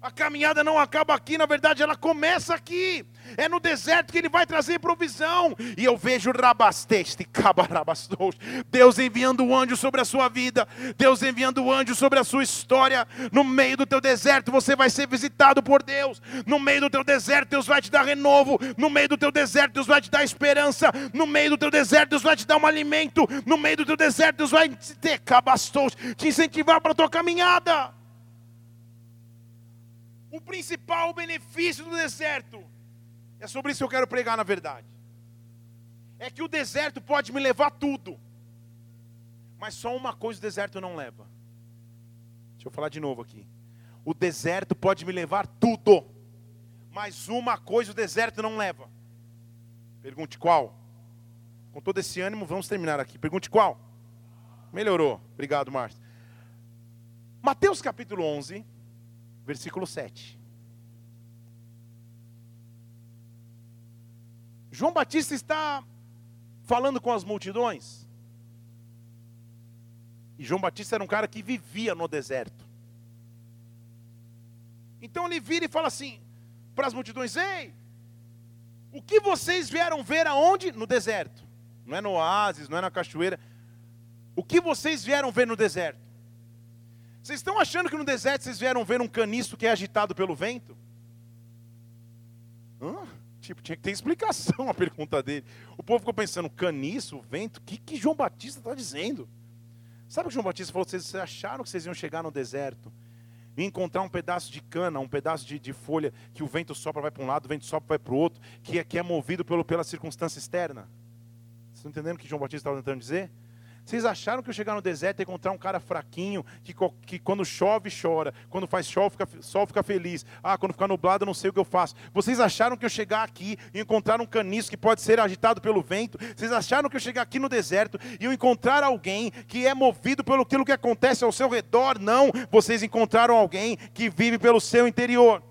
A caminhada não acaba aqui, na verdade ela começa aqui. É no deserto que ele vai trazer provisão. E eu vejo rabasteste, cabarabastos. Deus enviando o anjo sobre a sua vida. Deus enviando o anjo sobre a sua história. No meio do teu deserto você vai ser visitado por Deus. No meio do teu deserto Deus vai te dar renovo. No meio do teu deserto Deus vai te dar esperança. No meio do teu deserto Deus vai te dar um alimento. No meio do teu deserto Deus vai te cabastos, te incentivar para a tua caminhada o principal benefício do deserto. É sobre isso que eu quero pregar na verdade. É que o deserto pode me levar tudo. Mas só uma coisa o deserto não leva. Deixa eu falar de novo aqui. O deserto pode me levar tudo. Mas uma coisa o deserto não leva. Pergunte qual? Com todo esse ânimo, vamos terminar aqui. Pergunte qual? Melhorou. Obrigado, Márcio. Mateus capítulo 11 versículo 7. João Batista está falando com as multidões. E João Batista era um cara que vivia no deserto. Então ele vira e fala assim para as multidões: Ei, o que vocês vieram ver aonde? No deserto. Não é no oásis, não é na cachoeira. O que vocês vieram ver no deserto? Vocês estão achando que no deserto vocês vieram ver um caniço que é agitado pelo vento? Hã? Tipo, tinha que ter explicação a pergunta dele. O povo ficou pensando, caniço, vento, o que, que João Batista está dizendo? Sabe o que João Batista falou? Vocês acharam que vocês iam chegar no deserto e encontrar um pedaço de cana, um pedaço de, de folha, que o vento sopra, vai para um lado, o vento sopra, vai para o outro, que é, que é movido pelo, pela circunstância externa? Vocês estão entendendo o que João Batista estava tentando dizer? Vocês acharam que eu chegar no deserto e encontrar um cara fraquinho, que, que quando chove chora, quando faz sol fica, sol fica feliz, ah, quando fica nublado eu não sei o que eu faço. Vocês acharam que eu chegar aqui e encontrar um caniço que pode ser agitado pelo vento? Vocês acharam que eu chegar aqui no deserto e eu encontrar alguém que é movido pelo aquilo que acontece ao seu redor? Não, vocês encontraram alguém que vive pelo seu interior.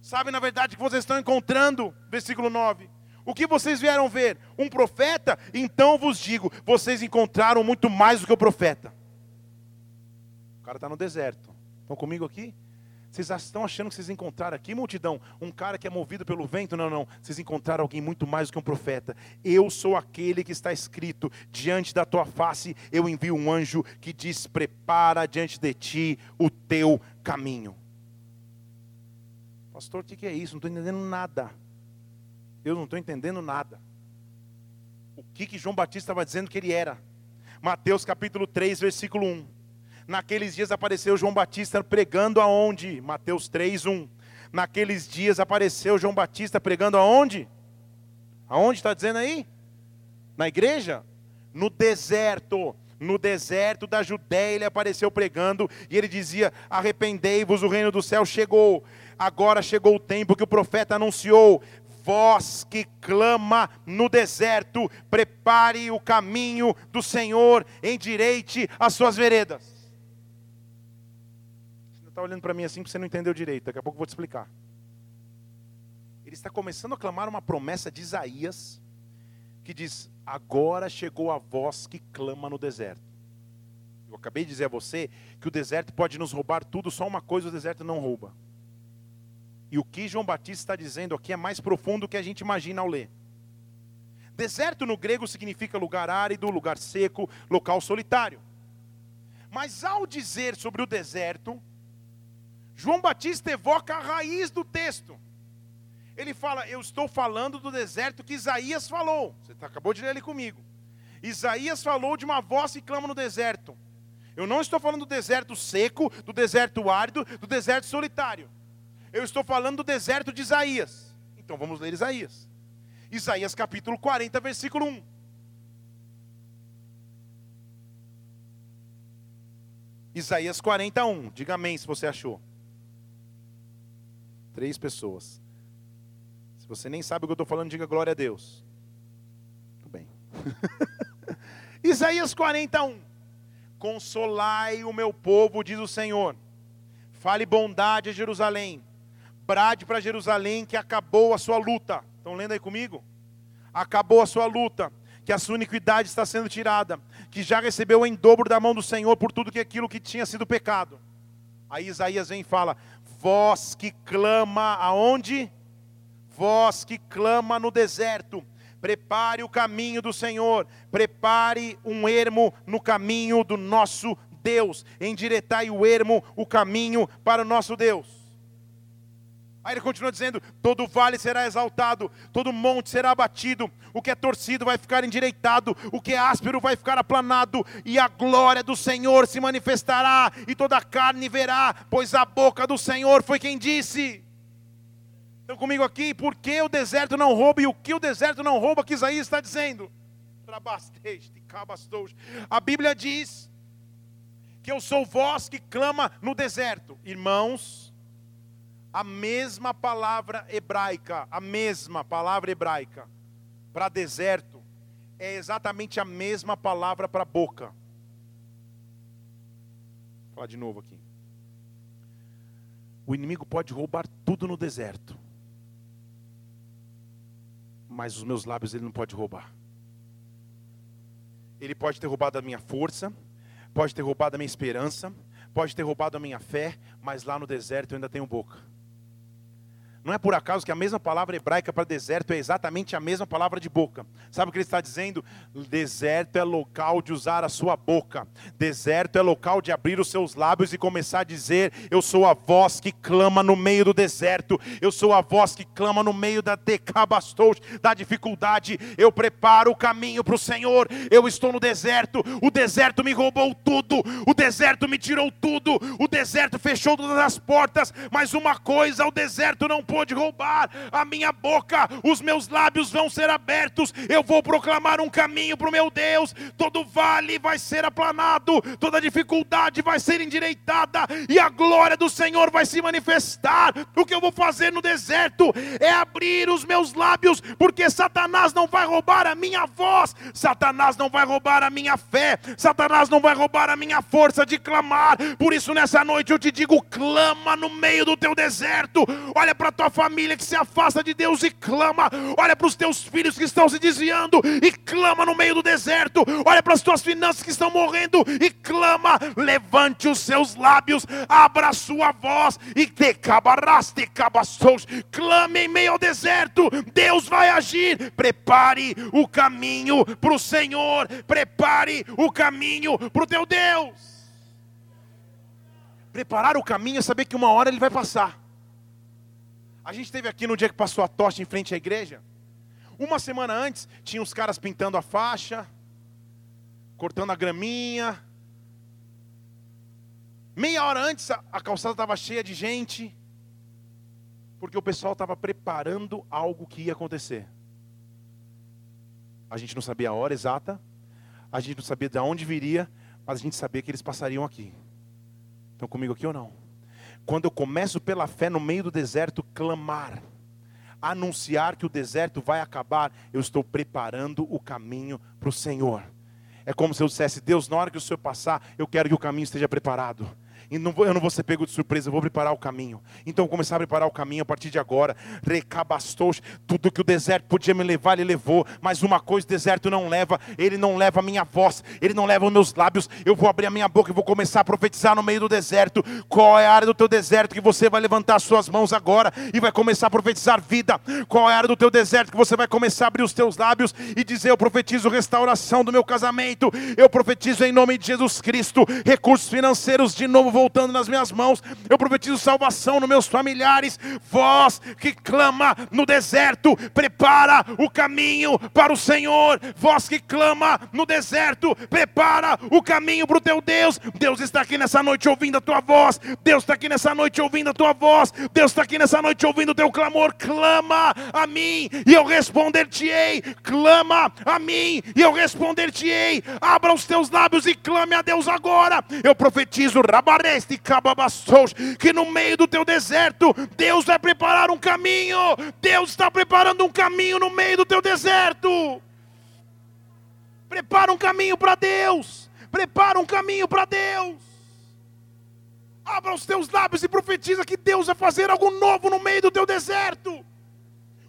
Sabe na verdade que vocês estão encontrando? Versículo 9 o que vocês vieram ver? Um profeta? Então vos digo: vocês encontraram muito mais do que o profeta. O cara está no deserto. Estão comigo aqui? Vocês estão achando que vocês encontraram aqui, multidão, um cara que é movido pelo vento? Não, não. Vocês encontraram alguém muito mais do que um profeta. Eu sou aquele que está escrito: diante da tua face eu envio um anjo que diz: prepara diante de ti o teu caminho. Pastor, o que é isso? Não estou entendendo nada. Eu não estou entendendo nada. O que, que João Batista estava dizendo que ele era? Mateus capítulo 3, versículo 1. Naqueles dias apareceu João Batista pregando aonde? Mateus 3, 1. Naqueles dias apareceu João Batista pregando aonde? Aonde está dizendo aí? Na igreja? No deserto. No deserto da Judéia ele apareceu pregando e ele dizia: Arrependei-vos, o reino do céu chegou. Agora chegou o tempo que o profeta anunciou voz que clama no deserto, prepare o caminho do Senhor, endireite as suas veredas. Você está olhando para mim assim porque você não entendeu direito, daqui a pouco eu vou te explicar. Ele está começando a clamar uma promessa de Isaías, que diz: Agora chegou a voz que clama no deserto. Eu acabei de dizer a você que o deserto pode nos roubar tudo, só uma coisa o deserto não rouba. E o que João Batista está dizendo aqui é mais profundo do que a gente imagina ao ler. Deserto no grego significa lugar árido, lugar seco, local solitário. Mas ao dizer sobre o deserto, João Batista evoca a raiz do texto. Ele fala: Eu estou falando do deserto que Isaías falou. Você tá, acabou de ler ele comigo. Isaías falou de uma voz que clama no deserto. Eu não estou falando do deserto seco, do deserto árido, do deserto solitário. Eu estou falando do deserto de Isaías. Então vamos ler Isaías. Isaías capítulo 40, versículo 1. Isaías 41. Diga amém se você achou. Três pessoas. Se você nem sabe o que eu estou falando, diga glória a Deus. Tudo bem. Isaías 41. Consolai o meu povo, diz o Senhor. Fale bondade a Jerusalém brade para Jerusalém que acabou a sua luta. Estão lendo aí comigo? Acabou a sua luta, que a sua iniquidade está sendo tirada, que já recebeu em dobro da mão do Senhor por tudo que aquilo que tinha sido pecado. Aí Isaías vem e fala: Voz que clama aonde? Voz que clama no deserto. Prepare o caminho do Senhor, prepare um ermo no caminho do nosso Deus, endireitai o ermo, o caminho para o nosso Deus. Aí ele continua dizendo: todo vale será exaltado, todo monte será abatido, o que é torcido vai ficar endireitado, o que é áspero vai ficar aplanado, e a glória do Senhor se manifestará, e toda a carne verá, pois a boca do Senhor foi quem disse. Estão comigo aqui? Por que o deserto não rouba e o que o deserto não rouba que Isaías está dizendo? A Bíblia diz que eu sou voz que clama no deserto, irmãos a mesma palavra hebraica, a mesma palavra hebraica para deserto é exatamente a mesma palavra para boca. Vou falar de novo aqui. O inimigo pode roubar tudo no deserto. Mas os meus lábios ele não pode roubar. Ele pode ter roubado a minha força, pode ter roubado a minha esperança, pode ter roubado a minha fé, mas lá no deserto eu ainda tenho boca. Não é por acaso que a mesma palavra hebraica para deserto é exatamente a mesma palavra de boca. Sabe o que ele está dizendo? Deserto é local de usar a sua boca. Deserto é local de abrir os seus lábios e começar a dizer: Eu sou a voz que clama no meio do deserto. Eu sou a voz que clama no meio da decabastou, da dificuldade. Eu preparo o caminho para o Senhor. Eu estou no deserto. O deserto me roubou tudo. O deserto me tirou tudo. O deserto fechou todas as portas. Mas uma coisa o deserto não pôde roubar a minha boca, os meus lábios vão ser abertos, eu vou proclamar um caminho para o meu Deus, todo vale vai ser aplanado, toda dificuldade vai ser endireitada, e a glória do Senhor vai se manifestar. O que eu vou fazer no deserto é abrir os meus lábios, porque Satanás não vai roubar a minha voz, Satanás não vai roubar a minha fé, Satanás não vai roubar a minha força de clamar. Por isso, nessa noite eu te digo: clama no meio do teu deserto, olha para tua família que se afasta de Deus e clama. Olha para os teus filhos que estão se desviando e clama no meio do deserto. Olha para as tuas finanças que estão morrendo e clama. Levante os seus lábios, abra a sua voz e te cabaraste cabastos. Clame em meio ao deserto. Deus vai agir. Prepare o caminho para o Senhor. Prepare o caminho para o teu Deus. Preparar o caminho é saber que uma hora ele vai passar. A gente esteve aqui no dia que passou a tocha em frente à igreja. Uma semana antes, tinha os caras pintando a faixa, cortando a graminha. Meia hora antes, a calçada estava cheia de gente, porque o pessoal estava preparando algo que ia acontecer. A gente não sabia a hora exata, a gente não sabia de onde viria, mas a gente sabia que eles passariam aqui. Estão comigo aqui ou não? Quando eu começo pela fé no meio do deserto clamar, anunciar que o deserto vai acabar, eu estou preparando o caminho para o Senhor. É como se eu dissesse: Deus, na hora que o Senhor passar, eu quero que o caminho esteja preparado. E eu não vou ser pego de surpresa, eu vou preparar o caminho. Então, começar a preparar o caminho a partir de agora. Recabastou, tudo que o deserto podia me levar, ele levou. Mas uma coisa o deserto não leva, ele não leva a minha voz, ele não leva os meus lábios. Eu vou abrir a minha boca e vou começar a profetizar no meio do deserto. Qual é a área do teu deserto que você vai levantar as suas mãos agora e vai começar a profetizar vida? Qual é a área do teu deserto que você vai começar a abrir os teus lábios e dizer: Eu profetizo restauração do meu casamento, eu profetizo em nome de Jesus Cristo, recursos financeiros de novo voltando nas minhas mãos. Eu profetizo salvação nos meus familiares. Voz que clama no deserto, prepara o caminho para o Senhor. Voz que clama no deserto, prepara o caminho para o teu Deus. Deus está aqui nessa noite ouvindo a tua voz. Deus está aqui nessa noite ouvindo a tua voz. Deus está aqui nessa noite ouvindo o teu clamor. Clama a mim e eu responder-te-ei. Clama a mim e eu responder-te-ei. Abra os teus lábios e clame a Deus agora. Eu profetizo, rabaré que no meio do teu deserto, Deus vai preparar um caminho. Deus está preparando um caminho no meio do teu deserto. Prepara um caminho para Deus. Prepara um caminho para Deus. Abra os teus lábios e profetiza que Deus vai fazer algo novo no meio do teu deserto.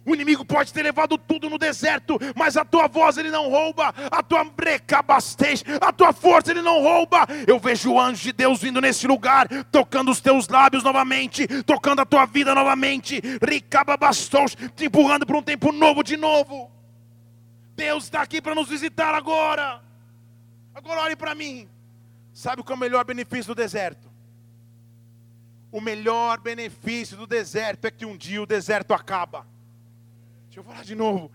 O inimigo pode ter levado tudo no deserto, mas a tua voz ele não rouba, a tua brecabastez, a tua força ele não rouba. Eu vejo o anjo de Deus vindo nesse lugar, tocando os teus lábios novamente, tocando a tua vida novamente, ricababastos, te empurrando para um tempo novo de novo. Deus está aqui para nos visitar agora. Agora olhe para mim. Sabe qual é o melhor benefício do deserto? O melhor benefício do deserto é que um dia o deserto acaba. Deixa eu falar de novo.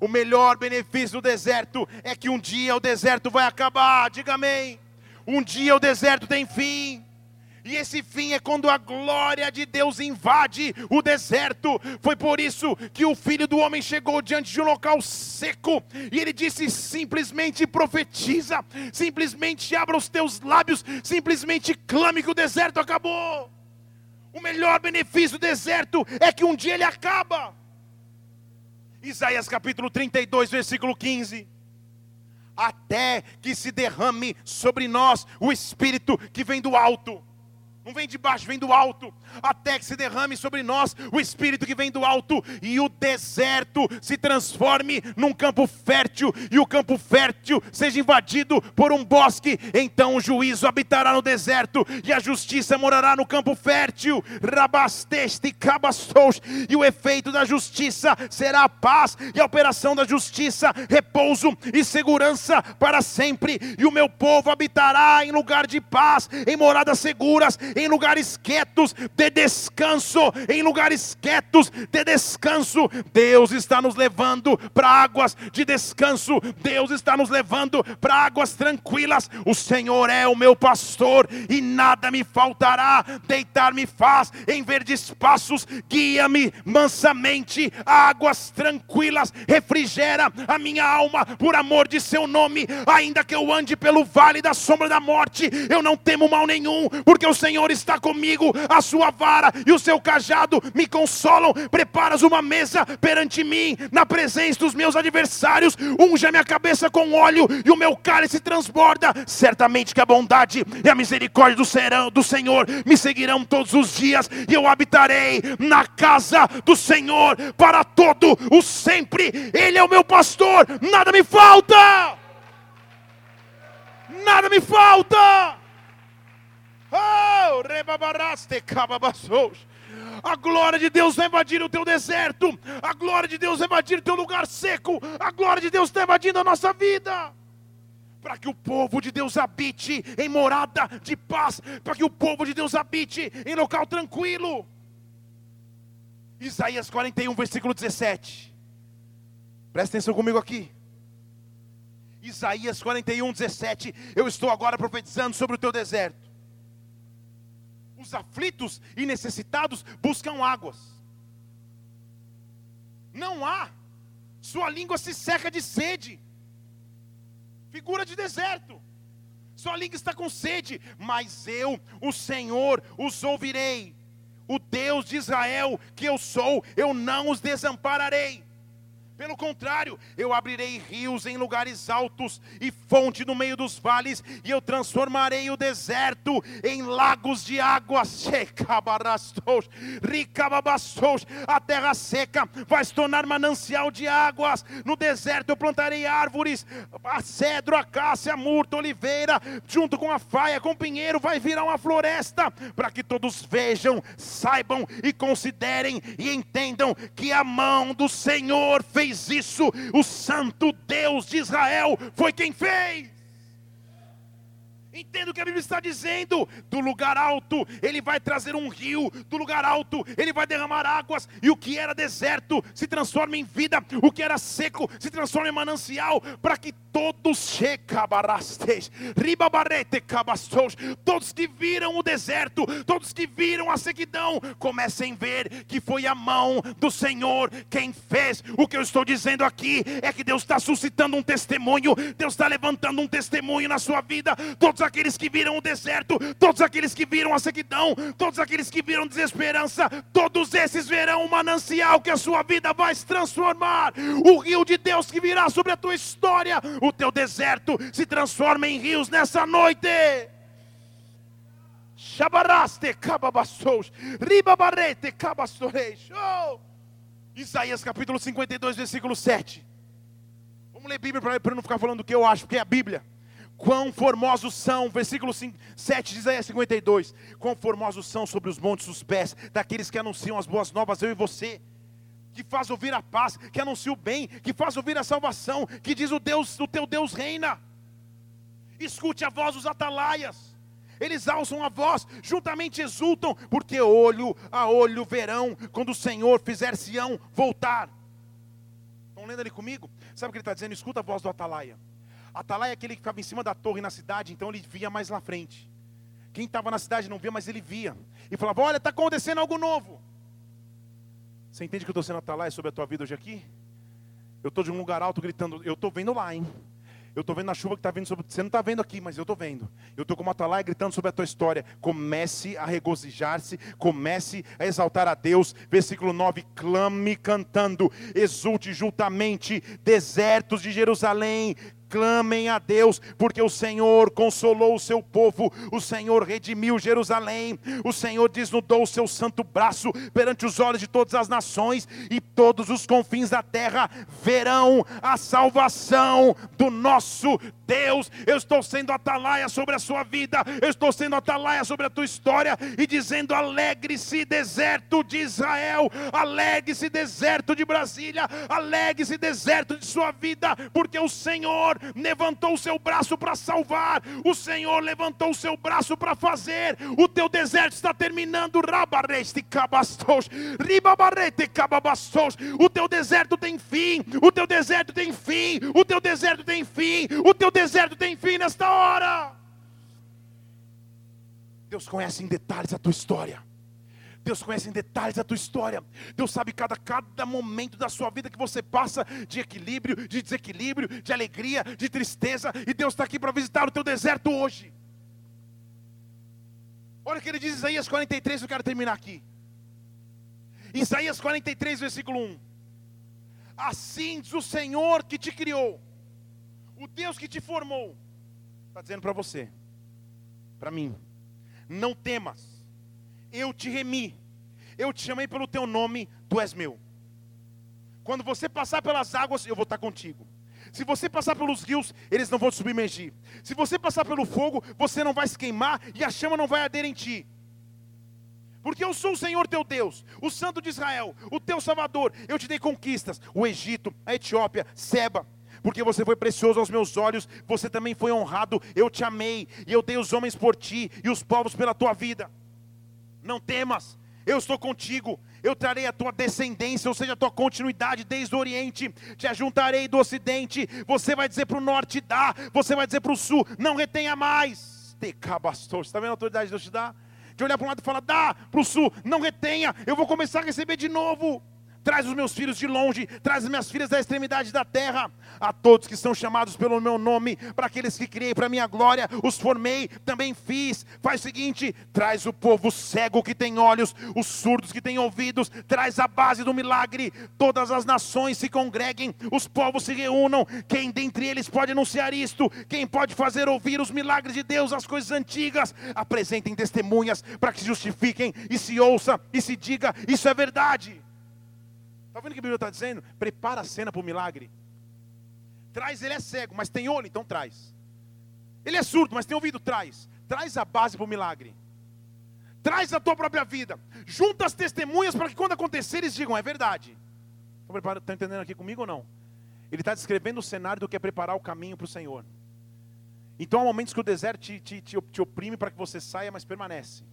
O melhor benefício do deserto é que um dia o deserto vai acabar. Diga amém. Um dia o deserto tem fim. E esse fim é quando a glória de Deus invade o deserto. Foi por isso que o filho do homem chegou diante de um local seco. E ele disse: simplesmente profetiza, simplesmente abra os teus lábios, simplesmente clame que o deserto acabou. O melhor benefício do deserto é que um dia ele acaba. Isaías capítulo 32, versículo 15. Até que se derrame sobre nós o Espírito que vem do alto não vem de baixo, vem do alto, até que se derrame sobre nós o Espírito que vem do alto e o deserto se transforme num campo fértil e o campo fértil seja invadido por um bosque. Então o juízo habitará no deserto e a justiça morará no campo fértil. Rabasteste cabastos e o efeito da justiça será a paz e a operação da justiça, repouso e segurança para sempre. E o meu povo habitará em lugar de paz, em moradas seguras em lugares quietos de descanso, em lugares quietos de descanso. Deus está nos levando para águas de descanso, Deus está nos levando para águas tranquilas. O Senhor é o meu pastor e nada me faltará. Deitar-me faz em verdes passos, guia-me mansamente a águas tranquilas, refrigera a minha alma por amor de seu nome. Ainda que eu ande pelo vale da sombra da morte, eu não temo mal nenhum, porque o Senhor Senhor está comigo, a sua vara e o seu cajado me consolam. Preparas uma mesa perante mim, na presença dos meus adversários, unge a minha cabeça com óleo e o meu cálice transborda. Certamente que a bondade e a misericórdia do, serão, do Senhor me seguirão todos os dias, e eu habitarei na casa do Senhor para todo o sempre. Ele é o meu pastor, nada me falta. Nada me falta. Oh. A glória de Deus vai invadir o teu deserto. A glória de Deus vai invadir o teu lugar seco. A glória de Deus está invadindo a nossa vida. Para que o povo de Deus habite em morada de paz. Para que o povo de Deus habite em local tranquilo. Isaías 41, versículo 17. Presta atenção comigo aqui. Isaías 41, 17. Eu estou agora profetizando sobre o teu deserto. Os aflitos e necessitados buscam águas. Não há. Sua língua se seca de sede. Figura de deserto. Sua língua está com sede, mas eu, o Senhor, os ouvirei. o Deus de Israel que eu sou, eu não os desampararei. Pelo contrário, eu abrirei rios em lugares altos e fonte no meio dos vales, e eu transformarei o deserto em lagos de águas. A terra seca vai se tornar manancial de águas. No deserto eu plantarei árvores, a cedro, a cássia, a murta, oliveira, junto com a faia, com o pinheiro, vai virar uma floresta, para que todos vejam, saibam e considerem e entendam que a mão do Senhor fez fez isso, o Santo Deus de Israel foi quem fez. Entenda o que a Bíblia está dizendo. Do lugar alto, ele vai trazer um rio. Do lugar alto, ele vai derramar águas. E o que era deserto se transforma em vida. O que era seco se transforma em manancial. Para que todos todos que viram o deserto, todos que viram a sequidão, comecem a ver que foi a mão do Senhor quem fez. O que eu estou dizendo aqui é que Deus está suscitando um testemunho. Deus está levantando um testemunho na sua vida. Todos aqueles que viram o deserto, todos aqueles que viram a sequidão, todos aqueles que viram desesperança, todos esses verão o manancial que a sua vida vai se transformar, o rio de Deus que virá sobre a tua história, o teu deserto se transforma em rios nessa noite. Shabaraste cababassos, ribabarete cabastoreis. Oh! Isaías capítulo 52, versículo 7. Vamos ler Bíblia para não ficar falando o que eu acho, porque é a Bíblia. Quão formosos são, versículo 5, 7 de Isaías 52. Quão formosos são sobre os montes os pés daqueles que anunciam as boas novas, eu e você. Que faz ouvir a paz, que anuncia o bem, que faz ouvir a salvação, que diz o Deus, o teu Deus reina. Escute a voz dos atalaias. Eles alçam a voz, juntamente exultam, porque olho a olho verão quando o Senhor fizer Sião voltar. Estão lendo ali comigo? Sabe o que ele está dizendo? Escuta a voz do atalaia. Atalai é aquele que ficava em cima da torre na cidade, então ele via mais lá frente. Quem estava na cidade não via, mas ele via. E falava: Olha, está acontecendo algo novo. Você entende que eu estou sendo Atalai sobre a tua vida hoje aqui? Eu estou de um lugar alto gritando: Eu estou vendo lá, hein? Eu estou vendo a chuva que está vindo sobre. Você não está vendo aqui, mas eu estou vendo. Eu estou como Atalai gritando sobre a tua história. Comece a regozijar-se, comece a exaltar a Deus. Versículo 9: clame cantando, exulte juntamente, desertos de Jerusalém, Clamem a Deus, porque o Senhor consolou o seu povo, o Senhor redimiu Jerusalém, o Senhor desnudou o seu santo braço perante os olhos de todas as nações, e todos os confins da terra verão a salvação do nosso Deus. Eu estou sendo atalaia sobre a sua vida, eu estou sendo atalaia sobre a tua história, e dizendo: alegre-se, deserto de Israel, alegre-se, deserto de Brasília, alegre-se, deserto de sua vida, porque o Senhor levantou o seu braço para salvar, o Senhor levantou o seu braço para fazer. O teu deserto está terminando, rabareste. O teu deserto tem fim, o teu deserto tem fim, o teu deserto tem fim, o teu deserto tem fim nesta hora. Deus conhece em detalhes a tua história. Deus conhece em detalhes a tua história. Deus sabe cada, cada momento da sua vida que você passa de equilíbrio, de desequilíbrio, de alegria, de tristeza. E Deus está aqui para visitar o teu deserto hoje. Olha o que ele diz em Isaías 43, eu quero terminar aqui. Isaías 43, versículo 1. Assim diz o Senhor que te criou, o Deus que te formou, está dizendo para você, para mim, não temas eu te remi, eu te chamei pelo teu nome, tu és meu. Quando você passar pelas águas, eu vou estar contigo. Se você passar pelos rios, eles não vão te submergir. Se você passar pelo fogo, você não vai se queimar e a chama não vai arder em ti. Porque eu sou o Senhor teu Deus, o Santo de Israel, o teu Salvador. Eu te dei conquistas: o Egito, a Etiópia, Seba. Porque você foi precioso aos meus olhos, você também foi honrado. Eu te amei e eu dei os homens por ti e os povos pela tua vida. Não temas, eu estou contigo. Eu trarei a tua descendência, ou seja, a tua continuidade desde o Oriente. Te ajuntarei do Ocidente. Você vai dizer para o Norte, dá. Você vai dizer para o Sul, não retenha mais. Tecabastor, você está vendo a autoridade de Deus te dá? De olhar para um lado e falar, dá para o Sul, não retenha. Eu vou começar a receber de novo traz os meus filhos de longe, traz as minhas filhas da extremidade da terra. A todos que são chamados pelo meu nome, para aqueles que criei para minha glória, os formei, também fiz. Faz o seguinte: traz o povo cego que tem olhos, os surdos que têm ouvidos, traz a base do milagre. Todas as nações se congreguem, os povos se reúnam. Quem dentre eles pode anunciar isto? Quem pode fazer ouvir os milagres de Deus, as coisas antigas? Apresentem testemunhas para que se justifiquem e se ouça e se diga: isso é verdade. Está vendo o que a Bíblia está dizendo? Prepara a cena para o milagre. Traz, ele é cego, mas tem olho, então traz. Ele é surdo, mas tem ouvido, traz. Traz a base para o milagre. Traz a tua própria vida. Junta as testemunhas para que quando acontecer eles digam, é verdade. Está tá entendendo aqui comigo ou não? Ele está descrevendo o cenário do que é preparar o caminho para o Senhor. Então há momentos que o deserto te, te, te, te oprime para que você saia, mas permanece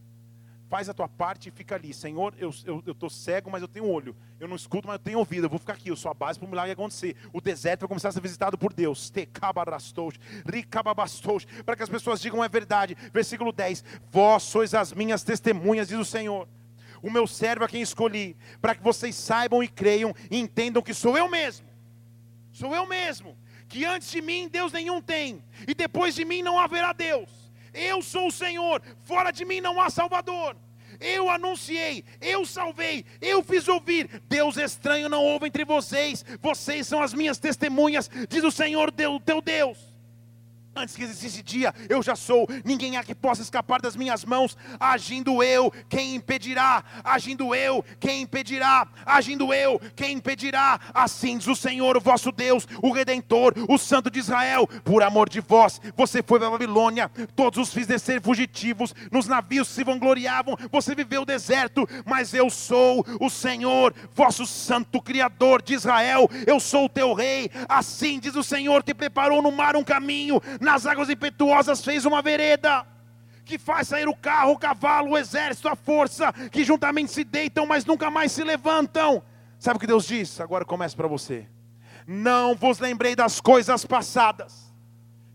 faz a tua parte e fica ali. Senhor, eu estou eu, eu cego, mas eu tenho olho. Eu não escuto, mas eu tenho ouvido. Eu vou ficar aqui. Eu sou a base para o milagre acontecer. O deserto vai começar a ser visitado por Deus. Para que as pessoas digam é verdade. Versículo 10: Vós sois as minhas testemunhas, diz o Senhor. O meu servo a quem escolhi, para que vocês saibam e creiam e entendam que sou eu mesmo. Sou eu mesmo. Que antes de mim Deus nenhum tem, e depois de mim não haverá Deus. Eu sou o Senhor, fora de mim não há Salvador. Eu anunciei, eu salvei, eu fiz ouvir. Deus estranho não houve entre vocês, vocês são as minhas testemunhas, diz o Senhor teu Deus. Antes que existisse dia, eu já sou. Ninguém há que possa escapar das minhas mãos. Agindo eu, quem impedirá? Agindo eu, quem impedirá? Agindo eu, quem impedirá? Assim diz o Senhor, o vosso Deus, o Redentor, o Santo de Israel. Por amor de vós, você foi para a Babilônia. Todos os fiz descer fugitivos. Nos navios se vangloriavam. Você viveu o deserto. Mas eu sou o Senhor, vosso Santo Criador de Israel. Eu sou o teu Rei. Assim diz o Senhor que preparou no mar um caminho nas águas impetuosas fez uma vereda, que faz sair o carro, o cavalo, o exército, a força, que juntamente se deitam, mas nunca mais se levantam. Sabe o que Deus diz? Agora começa para você. Não vos lembrei das coisas passadas.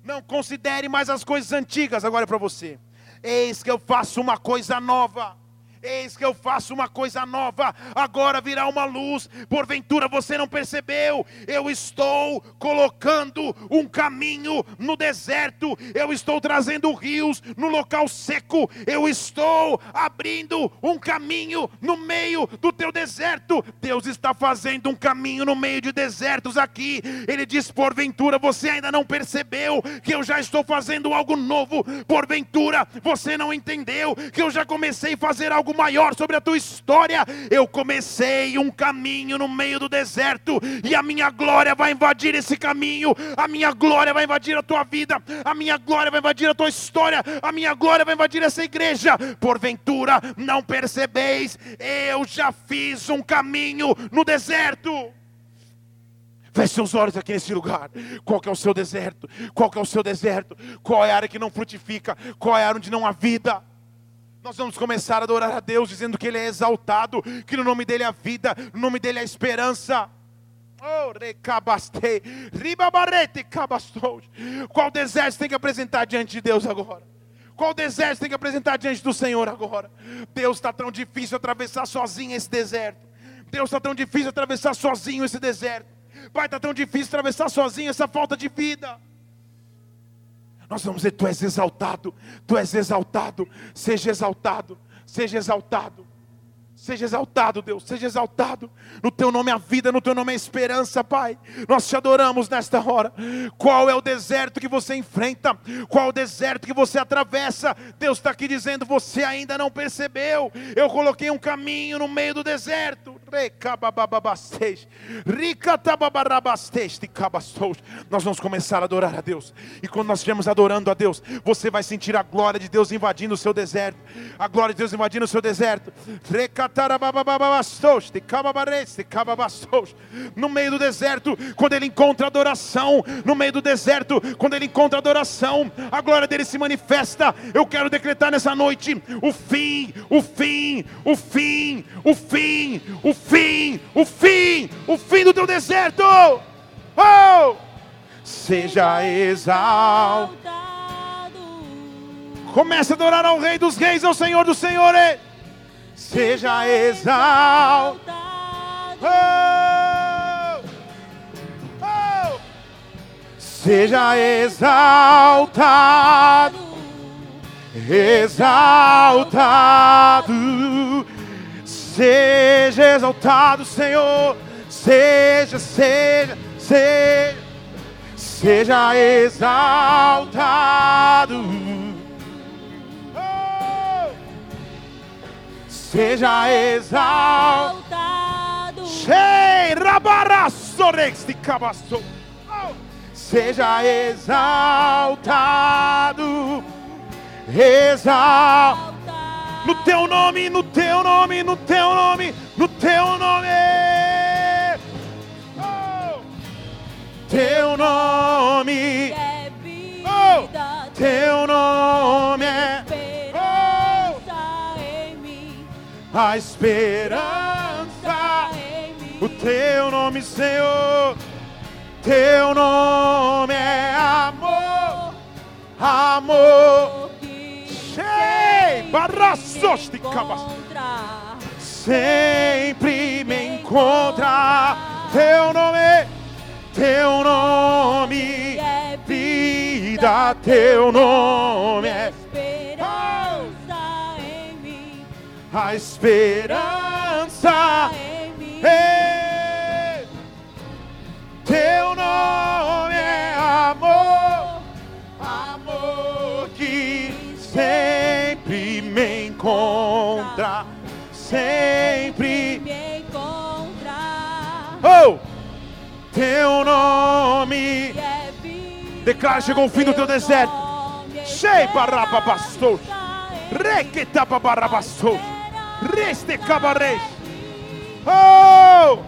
Não considere mais as coisas antigas. Agora é para você. Eis que eu faço uma coisa nova. Eis que eu faço uma coisa nova, agora virá uma luz, porventura você não percebeu? Eu estou colocando um caminho no deserto, eu estou trazendo rios no local seco, eu estou abrindo um caminho no meio do teu deserto. Deus está fazendo um caminho no meio de desertos aqui. Ele diz: porventura você ainda não percebeu que eu já estou fazendo algo novo, porventura você não entendeu que eu já comecei a fazer algo algo maior sobre a tua história. Eu comecei um caminho no meio do deserto e a minha glória vai invadir esse caminho. A minha glória vai invadir a tua vida. A minha glória vai invadir a tua história. A minha glória vai invadir essa igreja. Porventura, não percebeis? Eu já fiz um caminho no deserto. Feche seus olhos aqui nesse lugar. Qual é o seu deserto? Qual é o seu deserto? Qual é a área que não frutifica? Qual é a área onde não há vida? Nós vamos começar a adorar a Deus, dizendo que Ele é exaltado, que no nome dEle há vida, no nome dEle há esperança. Oh, Qual deserto tem que apresentar diante de Deus agora? Qual deserto tem que apresentar diante do Senhor agora? Deus está tão difícil atravessar sozinho esse deserto. Deus está tão difícil atravessar sozinho esse deserto. Pai, está tão difícil atravessar sozinho essa falta de vida. Nós vamos dizer: Tu és exaltado, Tu és exaltado, seja exaltado, seja exaltado. Seja exaltado, Deus, seja exaltado. No teu nome a vida, no teu nome a esperança, Pai. Nós te adoramos nesta hora. Qual é o deserto que você enfrenta? Qual é o deserto que você atravessa? Deus está aqui dizendo: você ainda não percebeu. Eu coloquei um caminho no meio do deserto. Nós vamos começar a adorar a Deus. E quando nós estivermos adorando a Deus, você vai sentir a glória de Deus invadindo o seu deserto. A glória de Deus invadindo o seu deserto. No meio do deserto, quando ele encontra adoração, no meio do deserto, quando ele encontra adoração, a glória dele se manifesta. Eu quero decretar nessa noite o fim, o fim, o fim, o fim, o fim, o fim, o fim do teu deserto. Oh! Seja exaltado. Comece a adorar ao Rei dos Reis, ao Senhor dos Senhores seja exaltado. Oh! Oh! Seja exaltado, exaltado, seja exaltado, Senhor, seja, seja, seja, seja exaltado. Seja exaltado. Shei rabarasorex de cabaço. Oh! Seja exaltado, exaltado. No teu nome, no teu nome, no teu nome, no teu nome. Oh! Teu nome, É Oh! vida, teu nome é esperança em mim, a esperança. em mim. O teu nome, Senhor, teu nome é amor, amor. Shei, barraços de cabas. Sempre me encontra. Teu nome, teu nome, É vida, teu nome é esperança em mim, a esperança. em mim. Encontra, sempre. me encontrar. Oh, teu nome. É vida, Declara, chegou o fim do teu deserto. é Shei barrababastou, esperança em requetababarabastou, reste cabarei. Oh,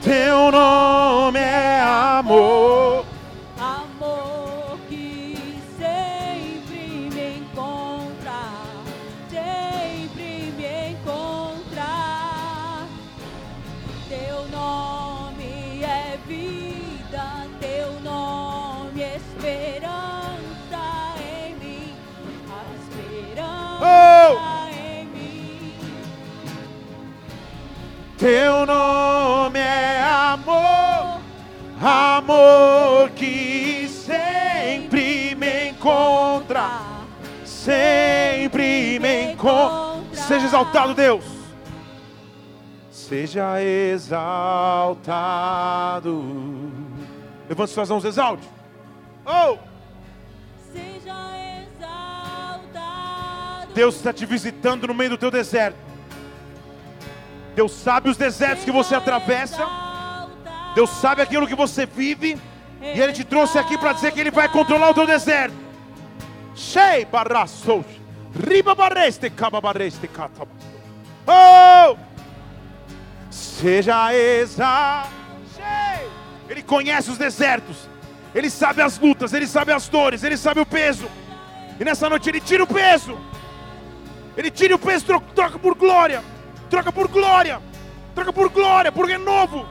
teu nome é. Amor Teu nome é amor, amor que sempre me encontra, sempre me encontra. Seja exaltado, Deus. Seja exaltado. Levante suas mãos, exalte. Oh, Seja exaltado. Deus está te visitando no meio do teu deserto. Deus sabe os desertos que você atravessa. Deus sabe aquilo que você vive. E Ele te trouxe aqui para dizer que Ele vai controlar o teu deserto. Shei barraços. Riba barreste caba barreste. Oh! Seja. Shei. Ele conhece os desertos. Ele sabe as lutas, ele sabe as dores, ele sabe o peso. E nessa noite ele tira o peso. Ele tira o peso, tro- troca por glória. Troca por glória. Troca por glória, por renovo.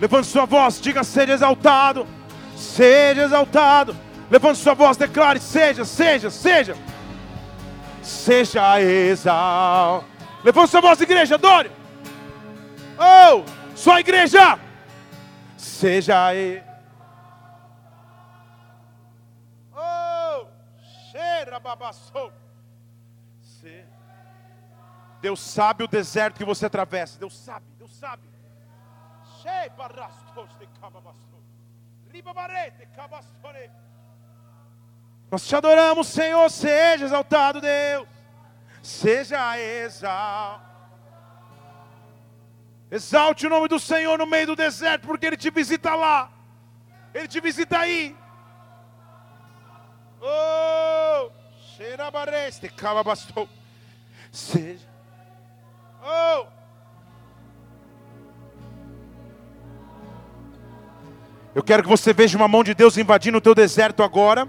Levante sua voz, diga: seja exaltado. Seja exaltado. Levante sua voz, declare: seja, seja, seja. Seja exaltado. Levante sua voz, igreja, adore. Oh, só a igreja. Seja exaltado. Deus sabe o deserto que você atravessa. Deus sabe, Deus sabe. Shei barrastos de. Nós te adoramos, Senhor. Seja exaltado, Deus. Seja exaltado. Exalte o nome do Senhor no meio do deserto, porque Ele te visita lá. Ele te visita aí. Oh, Seja. Oh. Eu quero que você veja uma mão de Deus invadindo o teu deserto agora.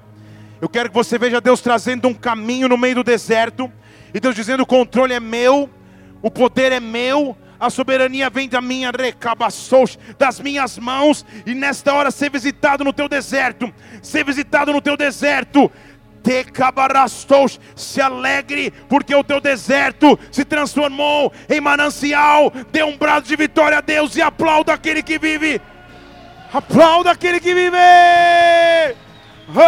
Eu quero que você veja Deus trazendo um caminho no meio do deserto. E Deus dizendo: o controle é meu, o poder é meu, a soberania vem da minha recabaçous, das minhas mãos. E nesta hora ser visitado no teu deserto, ser visitado no teu deserto. Se alegre, porque o teu deserto se transformou em manancial. Dê um brado de vitória a Deus e aplauda aquele que vive. Aplauda aquele que vive. Oh,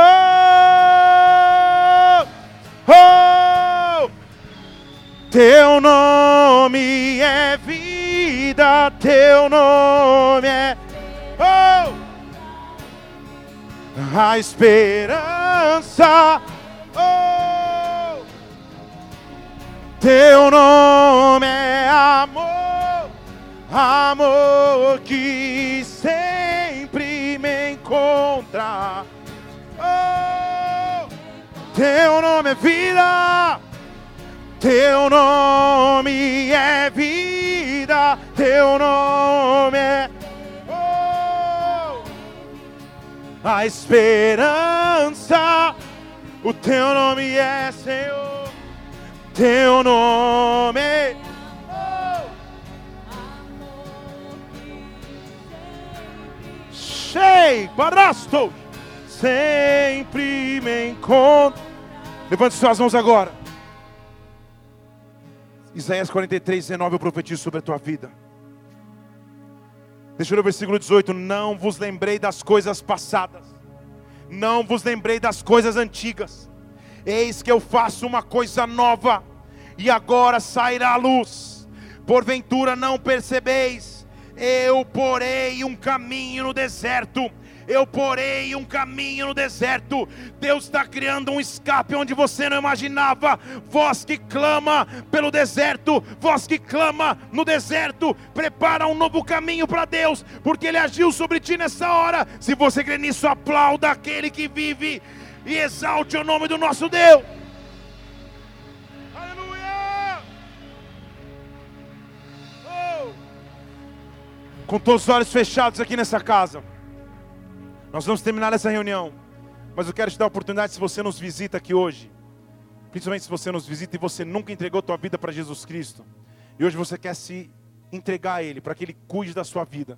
oh. Teu nome é vida, teu nome é oh. A esperança. Oh. Teu nome é amor, amor que sempre me encontra. Oh. Teu nome é vida. Teu nome é vida, teu nome é a esperança. O teu nome é Senhor, teu nome é oh, cheio, barasto, sempre me encontro. Levante suas mãos agora. Isaías 43, 19, eu profetizo sobre a tua vida. Deixa eu ler o versículo 18. Não vos lembrei das coisas passadas, não vos lembrei das coisas antigas. Eis que eu faço uma coisa nova, e agora sairá a luz. Porventura não percebeis, eu porei um caminho no deserto eu porei um caminho no deserto. Deus está criando um escape onde você não imaginava. Voz que clama pelo deserto, voz que clama no deserto, prepara um novo caminho para Deus, porque Ele agiu sobre ti nessa hora. Se você crê nisso, aplauda aquele que vive e exalte o nome do nosso Deus. Aleluia! Oh! Com todos os olhos fechados aqui nessa casa. Nós vamos terminar essa reunião. Mas eu quero te dar a oportunidade, se você nos visita aqui hoje, principalmente se você nos visita e você nunca entregou tua vida para Jesus Cristo, e hoje você quer se entregar a Ele, para que Ele cuide da sua vida,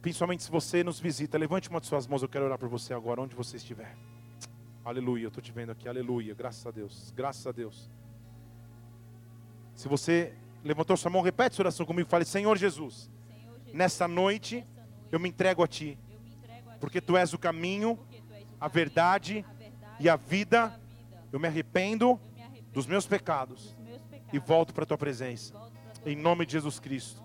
principalmente se você nos visita, levante uma de suas mãos, eu quero orar por você agora, onde você estiver. Aleluia, eu estou te vendo aqui, aleluia, graças a Deus, graças a Deus. Se você levantou sua mão, repete essa oração comigo, fale, Senhor Jesus, Senhor Jesus, nessa noite nessa noite eu me entrego a Ti, porque Tu és o caminho, a verdade e a vida. Eu me arrependo dos meus pecados e volto para a Tua presença. Em nome de Jesus Cristo.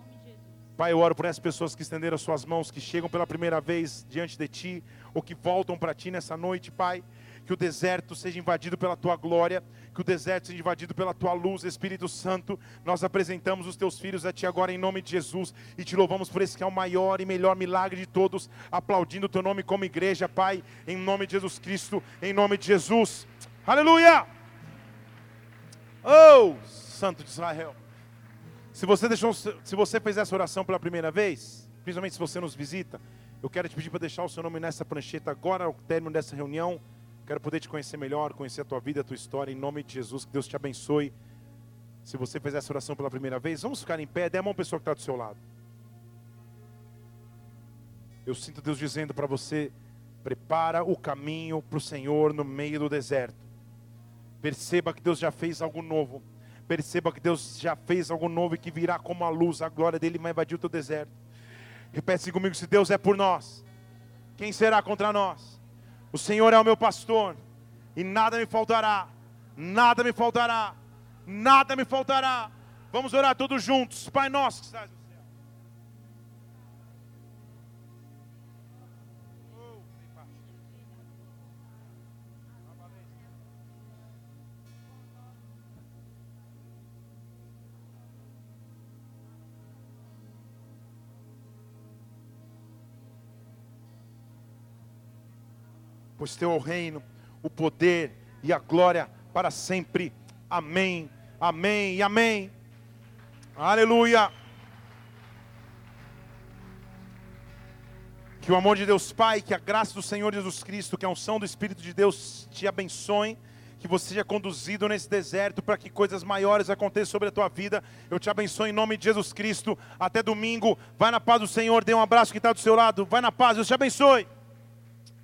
Pai, eu oro por essas pessoas que estenderam as suas mãos, que chegam pela primeira vez diante de Ti, ou que voltam para Ti nessa noite, Pai. Que o deserto seja invadido pela Tua glória, que o deserto seja invadido pela Tua luz, Espírito Santo. Nós apresentamos os Teus filhos a Ti agora em nome de Jesus e te louvamos por esse que é o maior e melhor milagre de todos, aplaudindo o Teu nome como igreja, Pai, em nome de Jesus Cristo, em nome de Jesus. Aleluia! Oh, Santo de Israel. Se você deixou, se você fez essa oração pela primeira vez, principalmente se você nos visita, eu quero te pedir para deixar o seu nome nessa prancheta agora ao término dessa reunião. Quero poder te conhecer melhor, conhecer a tua vida, a tua história, em nome de Jesus, que Deus te abençoe. Se você fez essa oração pela primeira vez, vamos ficar em pé, dê a mão à pessoa que está do seu lado. Eu sinto Deus dizendo para você: prepara o caminho para o Senhor no meio do deserto. Perceba que Deus já fez algo novo. Perceba que Deus já fez algo novo e que virá como a luz, a glória dele vai invadir o teu deserto. Repete comigo: se Deus é por nós, quem será contra nós? O Senhor é o meu pastor, e nada me faltará, nada me faltará, nada me faltará. Vamos orar todos juntos, Pai nosso que estás pois teu é o reino, o poder e a glória para sempre. Amém, amém e amém. Aleluia. Que o amor de Deus Pai, que a graça do Senhor Jesus Cristo, que a unção do Espírito de Deus te abençoe, que você seja conduzido nesse deserto para que coisas maiores aconteçam sobre a tua vida. Eu te abençoo em nome de Jesus Cristo. Até domingo. Vai na paz do Senhor. Dê um abraço que está do seu lado. Vai na paz. Deus te abençoe.